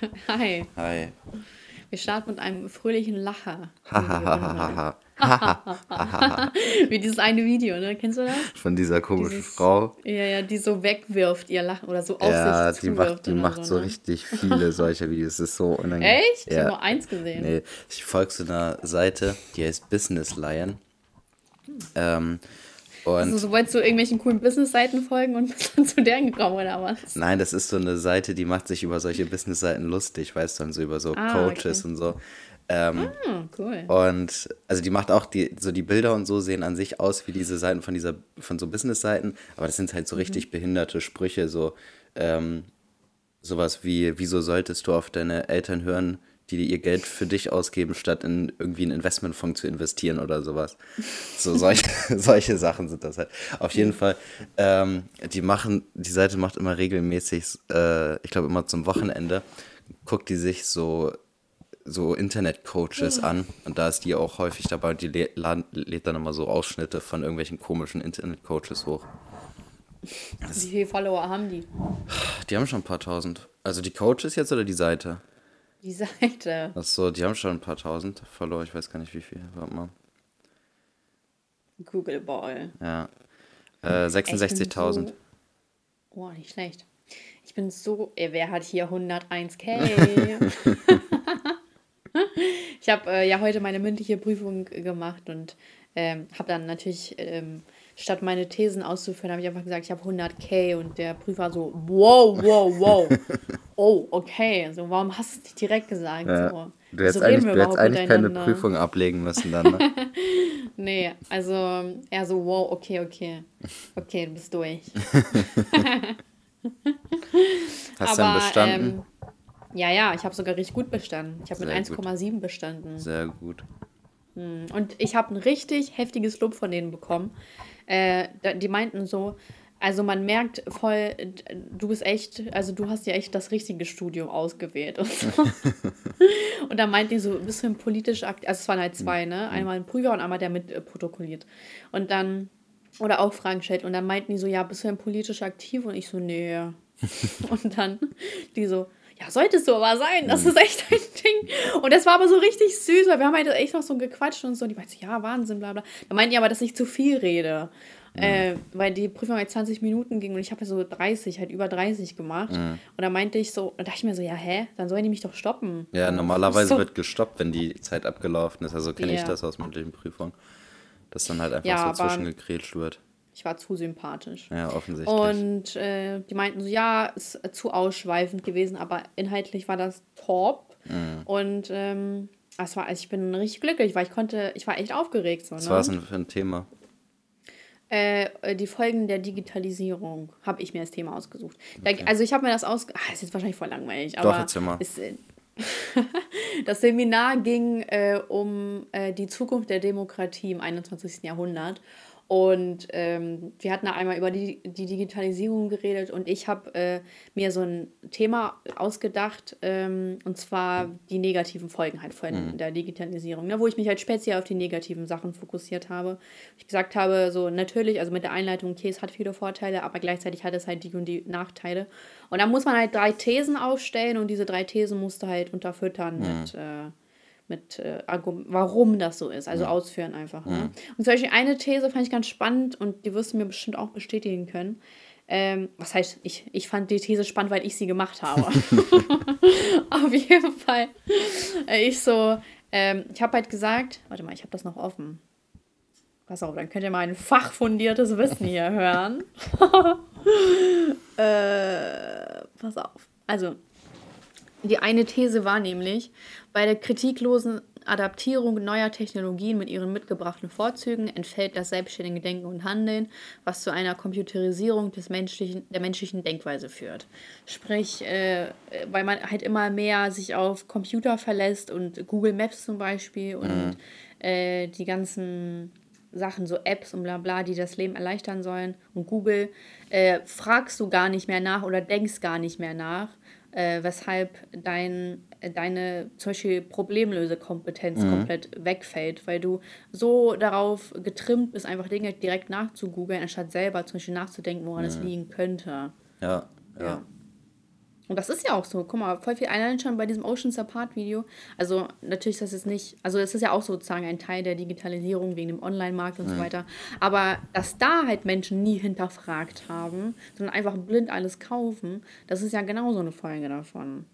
Hi. Hi. Wir starten mit einem fröhlichen Lacher. Wie dieses eine Video, ne? Kennst du das? Von dieser komischen Dieses- Frau. Ja, ja, die so wegwirft, ihr Lachen oder so auf Ja, sich die macht, die macht so ne? richtig viele solcher Videos. Das ist so unangenehm. Echt? Ich Ja. habe nur eins gesehen. Nee, ich folge so einer Seite, die heißt Business Lion. Ähm, und Also, so wolltest du irgendwelchen coolen Business-Seiten folgen und bist dann zu deren gekommen, oder was? nein, das ist so eine Seite, die macht sich über solche Business-Seiten lustig, weißt du, so über so Ah, Coaches okay. und so. Ähm, Hm, cool. Und also die macht auch die, so die Bilder und so sehen an sich aus wie diese Seiten von dieser, von so Business-Seiten, aber das sind halt so richtig behinderte Sprüche, so ähm, sowas wie, wieso solltest du auf deine Eltern hören, die ihr Geld für dich ausgeben, statt in irgendwie einen Investmentfonds zu investieren oder sowas. So solche, solche Sachen sind das halt. Auf jeden Fall, ähm, die machen, die Seite macht immer regelmäßig, äh, ich glaube immer zum Wochenende, guckt die sich so so Internet-Coaches an und da ist die auch häufig dabei und die lädt dann immer so Ausschnitte von irgendwelchen komischen Internet-Coaches hoch. Wie viele Follower haben die? Die haben schon ein paar tausend. Also die Coaches jetzt oder die Seite? Die Seite. Ach so, die haben schon ein paar tausend Follower, ich weiß gar nicht wie viel. Warte mal. Google Ball. Ja. Äh, 66.000. So, oh, nicht schlecht. Ich bin so. Ey, wer hat hier 101k? ich habe äh, ja heute meine mündliche Prüfung gemacht und ähm, habe dann natürlich, ähm, statt meine Thesen auszuführen, habe ich einfach gesagt, ich habe 100k und der Prüfer so, wow, wow, wow. oh, okay. So, warum hast du es nicht direkt gesagt? Ja. So, Du hättest reden eigentlich, wir du hättest eigentlich keine? Prüfung ablegen müssen dann, ne? Nee, also eher so, wow, okay, okay. Okay, du bist durch. Hast du dann bestanden? Ähm, ja, ja, ich habe sogar richtig gut bestanden. Ich habe mit Sehr gut. 1,7 bestanden. Sehr gut. Und ich habe ein richtig heftiges Lob von denen bekommen. Äh, die meinten so, also man merkt voll, du bist echt, also du hast ja echt das richtige Studium ausgewählt und so. und dann meinten die so, bist du ein politisch aktiv, also es waren halt zwei, ne? Einmal ein Prüfer und einmal der mit äh, protokolliert. Und dann, oder auch Fragen stellt. Und dann meinten die so, ja, bist du denn politisch aktiv? Und ich so, nee. und dann die so, ja, solltest du aber sein, das ist echt ein Ding. Und das war aber so richtig süß, weil wir haben halt echt noch so gequatscht und so. Und die meinte, ja, Wahnsinn, bla bla. Da meinten die aber, dass ich zu viel rede. Äh, weil die Prüfung halt 20 Minuten ging und ich habe ja so 30, halt über 30 gemacht. Und da meinte ich so, und dachte ich mir so, ja, hä, dann sollen die mich doch stoppen. Ja, normalerweise so, wird gestoppt, wenn die Zeit abgelaufen ist. Also kenne ich Ja. das aus mündlichen Prüfungen. Dass dann halt einfach Ja, so zwischengekrätscht wird. Ich war zu sympathisch. Ja, offensichtlich. Und äh, die meinten so, ja, ist zu ausschweifend gewesen, aber inhaltlich war das top. Mhm. Und ähm, es war, also ich bin richtig glücklich, weil ich konnte, ich war echt aufgeregt. So, Was ne? war es denn für ein Thema? Äh, äh, die Folgen der Digitalisierung habe ich mir als Thema ausgesucht. Da, also ich habe mir das aus... Ah, ist jetzt wahrscheinlich voll langweilig, aber... erzähl mal. Ist, äh, das Seminar ging äh, um äh, die Zukunft der Demokratie im 21. Jahrhundert. Und ähm, wir hatten einmal über die, die Digitalisierung geredet und ich habe äh, mir so ein Thema ausgedacht, ähm, und zwar die negativen Folgen halt von der Digitalisierung, ne, wo ich mich halt speziell auf die negativen Sachen fokussiert habe. Ich gesagt habe, so natürlich, also mit der Einleitung, okay, es hat viele Vorteile, aber gleichzeitig hat es halt die und die Nachteile. Und da muss man halt drei Thesen aufstellen und diese drei Thesen musst du halt unterfüttern mit, äh, mit äh, warum das so ist, also ausführen einfach. Ne? Und zum Beispiel eine These fand ich ganz spannend und die wirst du mir bestimmt auch bestätigen können. Ähm, was heißt, ich, ich fand die These spannend, weil ich sie gemacht habe. Auf jeden Fall. Äh, Ich so, ähm, ich habe halt gesagt, warte mal, ich habe das noch offen. Pass auf, dann könnt ihr mal ein fachfundiertes Wissen hier hören. äh, pass auf. Also, die eine These war nämlich, bei der kritiklosen Adaptierung neuer Technologien mit ihren mitgebrachten Vorzügen entfällt das selbstständige Denken und Handeln, was zu einer Computerisierung des menschlichen, der menschlichen Denkweise führt. Sprich, äh, weil man halt immer mehr sich auf Computer verlässt und Google Maps zum Beispiel und äh, die ganzen Sachen, so Apps und bla bla, die das Leben erleichtern sollen und Google, äh, fragst du gar nicht mehr nach oder denkst gar nicht mehr nach, äh, weshalb dein, äh, deine zum Beispiel Problemlösekompetenz komplett wegfällt, weil du so darauf getrimmt bist, einfach Dinge direkt nachzugoogeln, anstatt selber zum Beispiel nachzudenken, woran es liegen könnte. Ja, ja. Ja. Und das ist ja auch so. Guck mal, voll viel allein schon bei diesem Oceans Apart Video. Also natürlich ist das jetzt nicht, also es ist ja auch sozusagen ein Teil der Digitalisierung wegen dem Online-Markt und mhm. so weiter. Aber dass da halt Menschen nie hinterfragt haben, sondern einfach blind alles kaufen, das ist ja genauso eine Folge davon.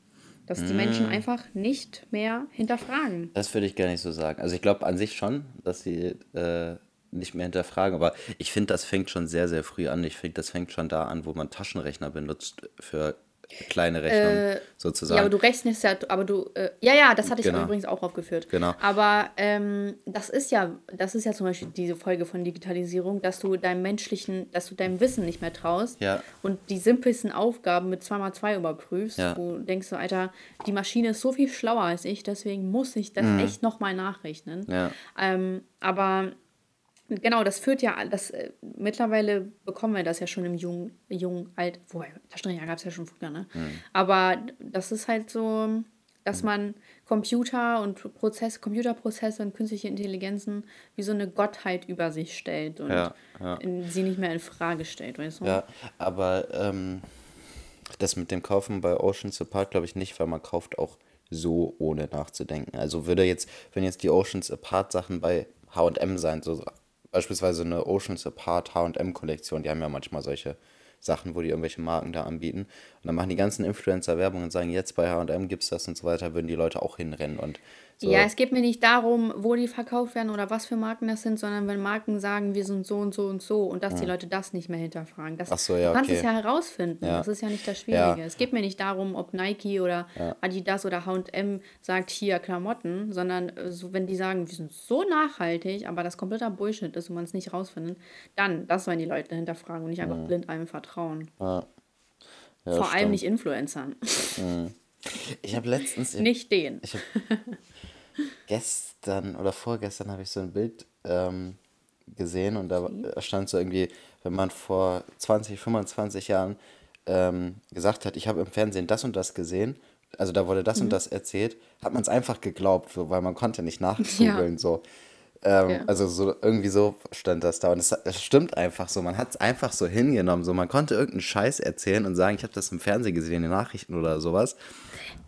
Dass die Menschen mhm. einfach nicht mehr hinterfragen. Das würde ich gar nicht so sagen. Also ich glaube an sich schon, dass sie äh, nicht mehr hinterfragen, aber ich finde, das fängt schon sehr, sehr früh an. Ich finde, das fängt schon da an, wo man Taschenrechner benutzt für kleine Rechnung äh, sozusagen. Ja, aber du rechnest ja, aber du, äh, ja, ja, das hatte ich genau. übrigens auch aufgeführt. Genau. Aber ähm, das ist ja, das ist ja zum Beispiel diese Folge von Digitalisierung, dass du deinem menschlichen, dass du deinem Wissen nicht mehr traust ja. und die simpelsten Aufgaben mit 2x2 überprüfst. Ja. Du denkst so, Alter, die Maschine ist so viel schlauer als ich, deswegen muss ich das mhm. echt nochmal nachrechnen. Ja. Ähm, aber Genau, das führt ja, das äh, mittlerweile bekommen wir das ja schon im jungen, jungen Alt, woher, Taschenrechner gab es ja schon früher, ne? Mhm. Aber das ist halt so, dass man Computer und Prozess, Computerprozesse und künstliche Intelligenzen wie so eine Gottheit über sich stellt und ja, ja. Sie nicht mehr in Frage stellt, weißt du? Ja, aber ähm, das mit dem Kaufen bei Oceans Apart glaube ich nicht, weil man kauft auch so ohne nachzudenken. Also würde jetzt, wenn jetzt die Oceans Apart Sachen bei H&M sein, so beispielsweise eine Oceans Apart HM-Kollektion, die haben ja manchmal solche Sachen, wo die irgendwelche Marken da anbieten. Und dann machen die ganzen Influencer Werbung und sagen, jetzt bei HM gibt es das und so weiter, würden die Leute auch hinrennen. Und so. Ja, es geht mir nicht darum, wo die verkauft werden oder was für Marken das sind, sondern wenn Marken sagen, wir sind so und so und so und dass ja. die Leute das nicht mehr hinterfragen. Das, Ach so, ja, du kannst okay. es ja herausfinden. Ja. Das ist ja nicht das Schwierige. Ja. Es geht mir nicht darum, ob Nike oder Adidas oder H&M sagt, hier Klamotten, sondern äh, so, wenn die sagen, wir sind so nachhaltig, aber das kompletter Bullshit ist und man es nicht rausfindet, dann, das sollen die Leute hinterfragen und nicht einfach mhm. blind einem vertrauen. Vor stimmt. allem nicht Influencern. Ich habe letztens... nicht den. Ich gestern oder vorgestern habe ich so ein Bild ähm, gesehen und da stand so irgendwie, wenn man vor 20, 25 Jahren ähm, gesagt hat, ich habe im Fernsehen das und das gesehen, also da wurde das mhm. und das erzählt, hat man es einfach geglaubt, so, weil man konnte nicht nachgoogeln. Ja. So. Ähm, ja. Also so irgendwie so stand das da. Und es, es stimmt einfach so. Man hat es einfach so hingenommen. So, man konnte irgendeinen Scheiß erzählen und sagen, ich habe das im Fernsehen gesehen, in den Nachrichten oder sowas.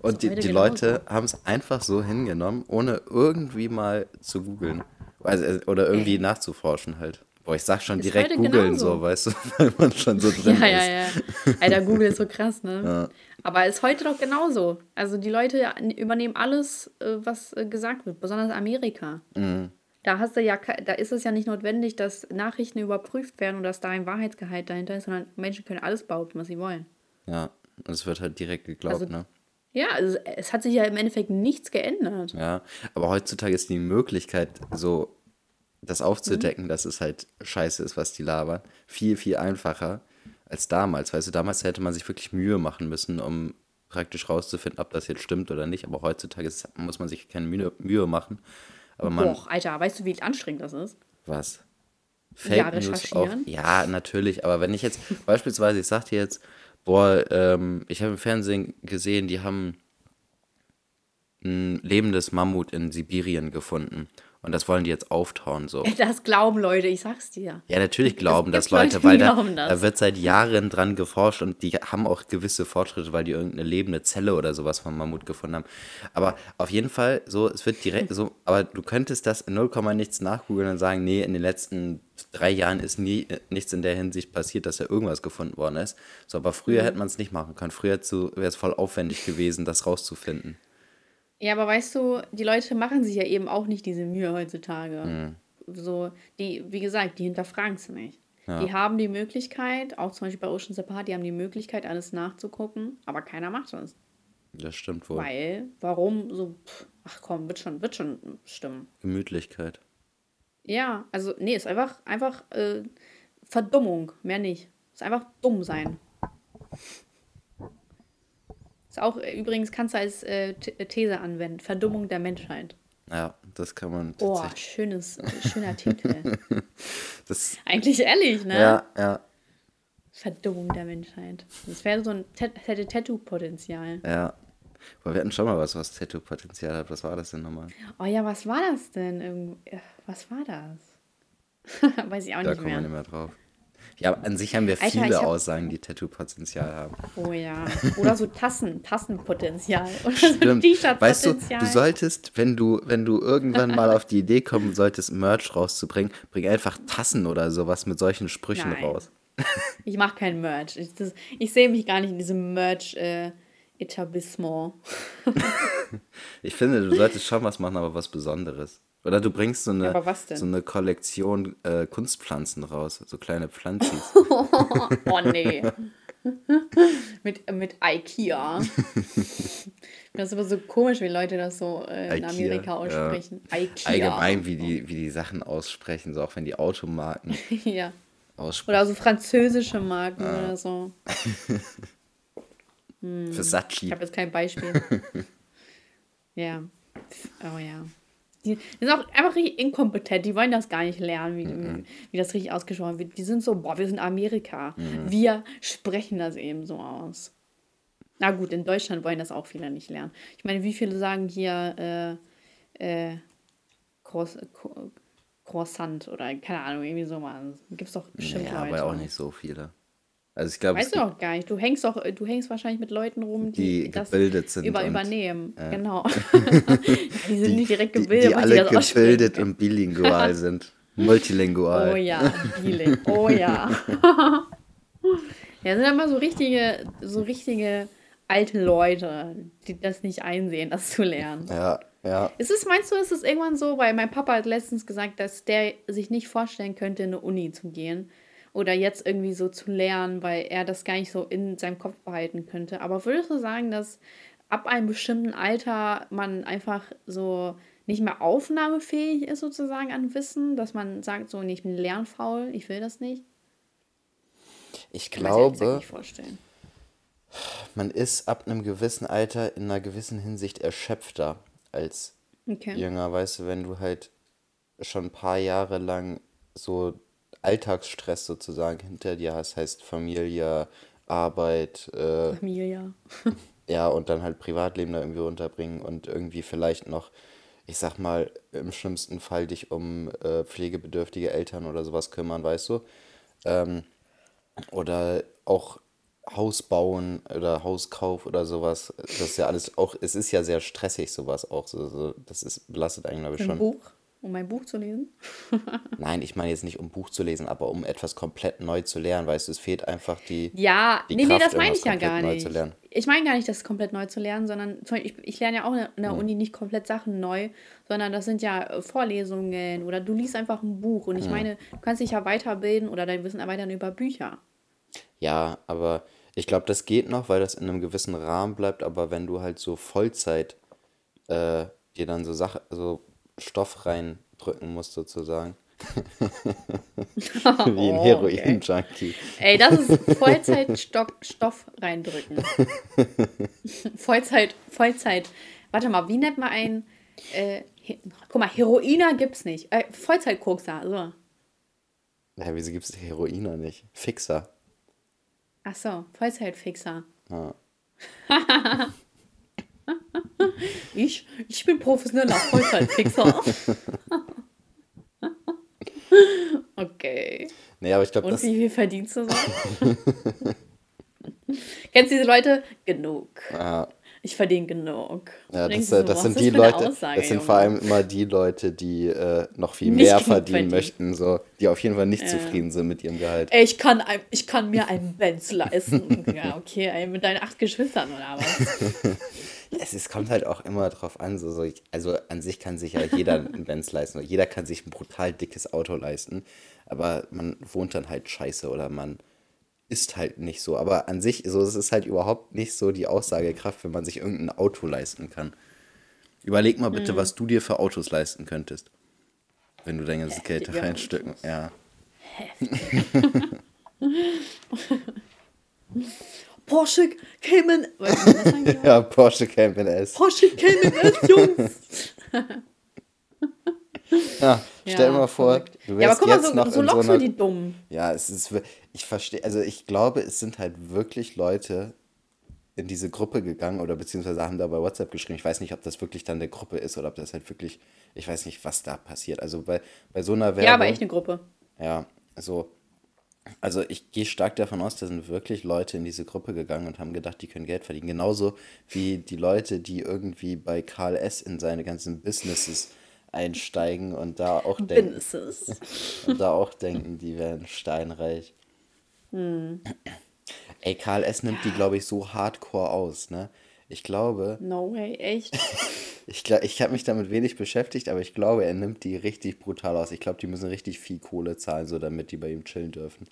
Und die, die Leute haben es einfach so hingenommen, ohne irgendwie mal zu googeln. Also, äh, oder irgendwie Ey. nachzuforschen halt. Boah, ich sag schon ist direkt googeln so, weißt du, weil man schon so drin ja, ist. Ja, ja, ja. Alter, Google ist so krass, ne? Ja. Aber ist heute doch genauso. Also die Leute übernehmen alles, äh, was äh, gesagt wird, besonders Amerika. Mhm. Da hast du ja, da ist es ja nicht notwendig, dass Nachrichten überprüft werden und dass da ein Wahrheitsgehalt dahinter ist, sondern Menschen können alles behaupten, was sie wollen. Ja, und es wird halt direkt geglaubt, also, ne? Ja, also es hat sich ja im Endeffekt nichts geändert. Ja, aber heutzutage ist die Möglichkeit, so das aufzudecken, mhm. dass es halt scheiße ist, was die labern, viel, viel einfacher als damals. Weißt du, damals hätte man sich wirklich Mühe machen müssen, um praktisch rauszufinden, ob das jetzt stimmt oder nicht. Aber heutzutage ist, muss man sich keine Mühe, Mühe machen. Aber man, Boah, Alter, weißt du, wie anstrengend das ist? Was? Fake ja, News auch. Ja, natürlich. Aber wenn ich jetzt beispielsweise, ich sag dir jetzt, boah, ähm, ich habe im Fernsehen gesehen, die haben ein lebendes Mammut in Sibirien gefunden. Und das wollen die jetzt auftauen so. Das glauben Leute, ich sag's dir. Ja, natürlich glauben das, das Leute, Leute, weil da, da, wird seit Jahren dran geforscht und die haben auch gewisse Fortschritte, weil die irgendeine lebende Zelle oder sowas vom Mammut gefunden haben. Aber auf jeden Fall, so, es wird direkt so, aber du könntest das in 0, nichts nachgoogeln und sagen, nee, in den letzten drei Jahren ist nie äh, nichts in der Hinsicht passiert, dass ja irgendwas gefunden worden ist. So, aber früher mhm. hätte man es nicht machen können. Früher wäre es voll aufwendig gewesen, das rauszufinden. Ja, aber weißt du, die Leute machen sich ja eben auch nicht diese Mühe heutzutage. Mhm. So, die, wie gesagt, die hinterfragen es nicht. Ja. Die haben die Möglichkeit, auch zum Beispiel bei Ocean Apart, die haben die Möglichkeit, alles nachzugucken, aber keiner macht das. Das stimmt wohl. Weil, warum so, pff, ach komm, wird schon, wird schon stimmen. Gemütlichkeit. Ja, also, nee, ist einfach, einfach äh, Verdummung, mehr nicht. Ist einfach dumm sein. Ist auch äh, übrigens kannst du als äh, äh, These anwenden. Verdummung der Menschheit. Ja, das kann man. Oh, schönes, schöner Titel. Das, Eigentlich ehrlich, ne? Ja, ja. Verdummung der Menschheit. Das wäre so ein hätte Tattoo-Potenzial. Ja. Aber wir hatten schon mal was, was Tattoo-Potenzial hat. Was war das denn nochmal? Oh ja, was war das denn? Was war das? Weiß ich auch da nicht mehr. Da kommen wir nicht mehr drauf. Ja, an sich haben wir viele hab. Aussagen, die Tattoo-Potenzial haben. Oh ja. Oder so Tassen, Tassenpotenzial. Oder so Stimmt. Weißt du, du T-Shirt-Potenzial. solltest, wenn du, wenn du irgendwann mal auf die Idee kommen solltest, Merch rauszubringen, bring einfach Tassen oder sowas mit solchen Sprüchen Nein. raus. Ich mache kein Merch. Ich, ich sehe mich gar nicht in diesem Merch-Etablissement. Ich finde, du solltest schon was machen, aber was Besonderes. Oder du bringst so eine, denn? so eine Kollektion äh, Kunstpflanzen raus, so kleine Pflanzis. oh nee. mit, mit Ikea. Das ist aber so komisch, wie Leute das so äh, in Ikea, Amerika ja. aussprechen. Ikea. Allgemein, wie die, wie die Sachen aussprechen, so auch wenn die Automarken ja. aussprechen. Oder so französische Marken oder so. Ich Versace. habe jetzt kein Beispiel. ja. Oh ja. Die, die sind auch einfach richtig inkompetent. Die wollen das gar nicht lernen, wie, wie, wie das richtig ausgesprochen wird. Die sind so, boah, wir sind Amerika. Wir sprechen das eben so aus. Na gut, in Deutschland wollen das auch viele nicht lernen. Ich meine, wie viele sagen hier äh, äh, Cross, Cro- Croissant oder keine Ahnung, irgendwie so mal. Gibt es doch bestimmt Ja, Leute. aber auch nicht so viele. Also ich glaube, Weißt du auch gar nicht. Du hängst doch, du hängst wahrscheinlich mit Leuten rum, die, Die das sind über, übernehmen. Genau. die sind nicht direkt die, gebildet, die weil alle die das gebildet und bilingual sind. Multilingual. Oh ja, Biele. Oh ja. ja, sind immer so richtige, so richtige alte Leute, die das nicht einsehen, das zu lernen. Ja, ja. Ist es, meinst du, ist es irgendwann so, weil mein Papa hat letztens gesagt, dass der sich nicht vorstellen könnte, in eine Uni zu gehen oder jetzt irgendwie so zu lernen, weil er das gar nicht so in seinem Kopf behalten könnte. Aber würdest du sagen, dass ab einem bestimmten Alter man einfach so nicht mehr aufnahmefähig ist sozusagen an Wissen, dass man sagt, so, nee, ich bin lernfaul, ich will das nicht? Ich glaube, man ist ab einem gewissen Alter in einer gewissen Hinsicht erschöpfter als Okay. jünger, weißt du, wenn du halt schon ein paar Jahre lang so Alltagsstress sozusagen hinter dir hast, heißt Familie, Arbeit, äh, Familie. ja, und dann halt Privatleben da irgendwie unterbringen und irgendwie vielleicht noch, ich sag mal, im schlimmsten Fall dich um äh, pflegebedürftige Eltern oder sowas kümmern, weißt du? Ähm, oder auch Haus bauen oder Hauskauf oder sowas. Das ist ja alles auch, es ist ja sehr stressig, sowas auch. So, so, das ist, belastet einen, glaube ich, Ein schon. Buch, um ein Buch zu lesen. Nein, ich meine jetzt nicht, um Buch zu lesen, aber um etwas komplett neu zu lernen, weißt du, es fehlt einfach die. Ja, die nee, nee, Kraft, das meine ich ja gar nicht. Ich meine gar nicht, das komplett neu zu lernen, sondern ich, ich lerne ja auch in der Uni nicht komplett Sachen neu, sondern das sind ja äh, Vorlesungen oder du liest einfach ein Buch und ich meine, du kannst dich ja weiterbilden oder dein Wissen erweitern über Bücher. Ja, aber ich glaube, das geht noch, weil das in einem gewissen Rahmen bleibt, aber wenn du halt so Vollzeit äh, dir dann so Sache, so Stoff reindrücken musst sozusagen. Wie ein Oh, okay. Heroin-Junkie. Ey, das ist Vollzeit-Stoff reindrücken. Vollzeit, Vollzeit. Warte mal, wie nennt man einen? Äh, guck mal, Heroiner gibt's nicht. Äh, Vollzeitkokser, so. Ja, wieso gibt es Heroiner nicht? Fixer. Ach so, Vollzeitfixer. Ja. Ich, ich bin professioneller Vollzeitfixer. okay. Nee, aber ich glaube, Und das. wie viel verdienst du so? Kennst du diese Leute? Genug. Ja, Ich verdiene genug. ja, das, äh, so, das sind die Leute, Aussage, das sind Junge? vor allem immer die Leute, die äh, noch viel Nicht mehr verdienen verdienen. möchten, so, die auf jeden Fall nicht zufrieden sind mit ihrem Gehalt. Ey, ich kann, ein, ich kann mir einen Benz leisten. ja, okay, ey, mit deinen acht Geschwistern oder was? Es, es kommt halt auch immer drauf an, so, so ich, also an sich kann sich ja jeder einen Benz leisten. Jeder kann sich ein brutal dickes Auto leisten, aber man wohnt dann halt scheiße oder man ist halt nicht so. Aber an sich, so es ist halt überhaupt nicht so die Aussagekraft, wenn man sich irgendein Auto leisten kann. Überleg mal Mhm. bitte, was du dir für Autos leisten könntest, wenn du dein ganzes Geld da Heftige reinstücken. Ja. Porsche Cayman. Ja, Porsche Cayman S. Porsche Cayman S, Jungs. Ja, stell dir mal vor, verrückt. du Ja, wärst aber guck mal, so, noch so so lockst du einer die Dummen. Ja, es ist, ich verstehe, also ich glaube, es sind halt wirklich Leute in diese Gruppe gegangen oder beziehungsweise haben da bei WhatsApp geschrieben. Ich weiß nicht, ob das wirklich dann eine Gruppe ist oder ob das halt wirklich, ich weiß nicht, was da passiert. Also bei, bei so einer Werbung. Ja, aber echt eine Gruppe. Ja, also Also ich gehe stark davon aus, da sind wirklich Leute in diese Gruppe gegangen und haben gedacht, die können Geld verdienen. Genauso wie die Leute, die irgendwie bei Karl S. in seine ganzen Businesses einsteigen und da auch denken, Businesses. und da auch denken, die wären steinreich. Ey, Karl S. nimmt die, glaube ich, so hardcore aus, ne? Ich glaube, No way, echt. ich, ich habe mich damit wenig beschäftigt, aber ich glaube, er nimmt die richtig brutal aus. Ich glaube, die müssen richtig viel Kohle zahlen, so damit die bei ihm chillen dürfen.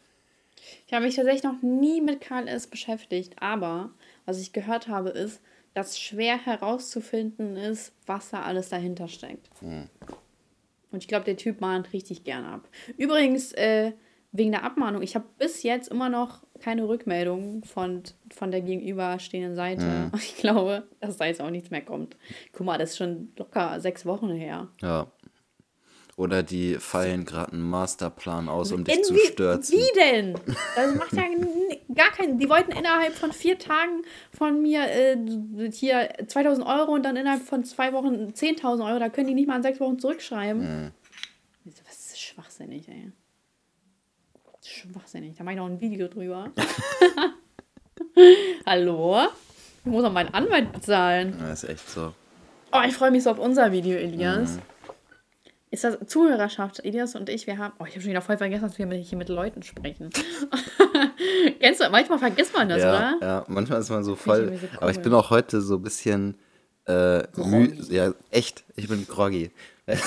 Ich habe mich tatsächlich noch nie mit KLS beschäftigt, aber was ich gehört habe, ist, dass schwer herauszufinden ist, was da alles dahinter steckt. Und ich glaube, der Typ mahnt richtig gern ab. Übrigens, äh, wegen der Abmahnung, ich habe bis jetzt immer noch keine Rückmeldung von, von der gegenüberstehenden Seite. Ich glaube, dass da jetzt auch nichts mehr kommt. Guck mal, das ist schon locker sechs Wochen her. Ja. Oder die feilen gerade einen Masterplan aus, um dich zu Inwie- stürzen. Wie denn? Das macht ja gar keinen. Die wollten innerhalb von vier Tagen von mir äh, hier 2000 Euro und dann innerhalb von zwei Wochen 10.000 Euro. Da können die nicht mal in sechs Wochen zurückschreiben. So, Was ist schwachsinnig, ey. Schwachsinnig. Da mache ich noch ein Video drüber. Hallo? Ich muss auch meinen Anwalt bezahlen. Ja, ist echt so. Oh, ich freue mich so auf unser Video, Elias. Ist das Zuhörerschaft? Elias und ich, wir haben. Oh, ich habe schon wieder voll vergessen, dass wir hier mit Leuten sprechen. Kennst du? Manchmal vergisst man das, ja, oder? ja, manchmal ist man so voll. irgendwie so Aber ich cool. bin auch heute so ein bisschen. Äh, ja, echt. Ich bin groggy.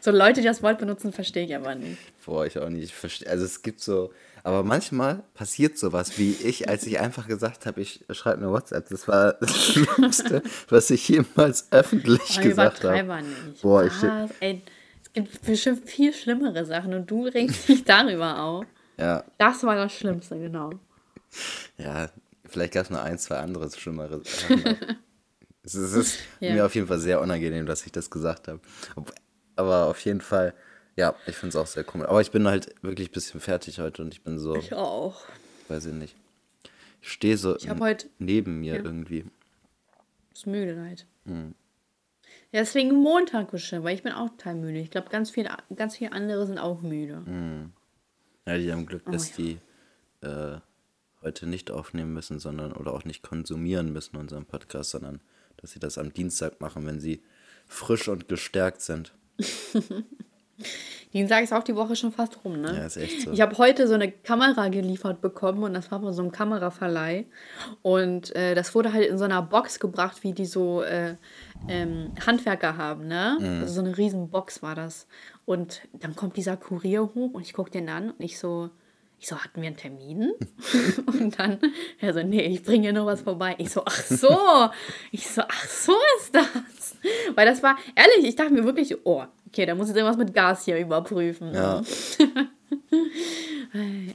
So Leute, die das Wort benutzen, verstehe ich aber nicht. Boah, ich auch nicht. Ich verstehe. Also es gibt so. Aber manchmal passiert sowas, wie ich, als ich einfach gesagt habe, ich schreibe eine WhatsApp. Das war das Schlimmste, was ich jemals öffentlich Aber gesagt habe. nicht. Boah, ich- Was? Ey, es gibt bestimmt viel schlimmere Sachen und du regst dich darüber auf. Ja, Das war das Schlimmste, genau. ja, vielleicht gab es noch ein, zwei andere schlimmere Sachen. es ist, es ist Ja. mir auf jeden Fall sehr unangenehm, dass ich das gesagt habe. Aber auf jeden Fall, ja, ich finde es auch sehr komisch. Aber ich bin halt wirklich ein bisschen fertig heute und ich bin so, Ich auch. weiß ich nicht. Ich stehe so Ich heute neben mir Ja. irgendwie. ist müde halt. Hm. Ja, deswegen Montag bestimmt, weil ich bin auch total müde. Ich glaube, ganz viele, ganz viele andere sind auch müde. Hm. Ja, die haben Glück, dass Oh ja. die äh, heute nicht aufnehmen müssen, sondern oder auch nicht konsumieren müssen unseren Podcast, sondern dass sie das am Dienstag machen, wenn sie frisch und gestärkt sind. Dienstag ist auch die Woche schon fast rum, ne? Ja, ist echt so. Ich habe heute so eine Kamera geliefert bekommen und das war von so einem Kameraverleih. Und äh, das wurde halt in so einer Box gebracht, wie die so äh, ähm, Handwerker haben, ne? Mhm. Also so eine riesen Box war das. Und dann kommt dieser Kurier hoch und ich gucke den an und ich so, ich so, hatten wir einen Termin? und dann, er so, nee, ich bringe hier noch was vorbei. Ich so, ach so. Ich so, ach so ist das. Weil das war, ehrlich, ich dachte mir wirklich, oh, okay, da muss ich irgendwas mit Gas hier überprüfen. Ja,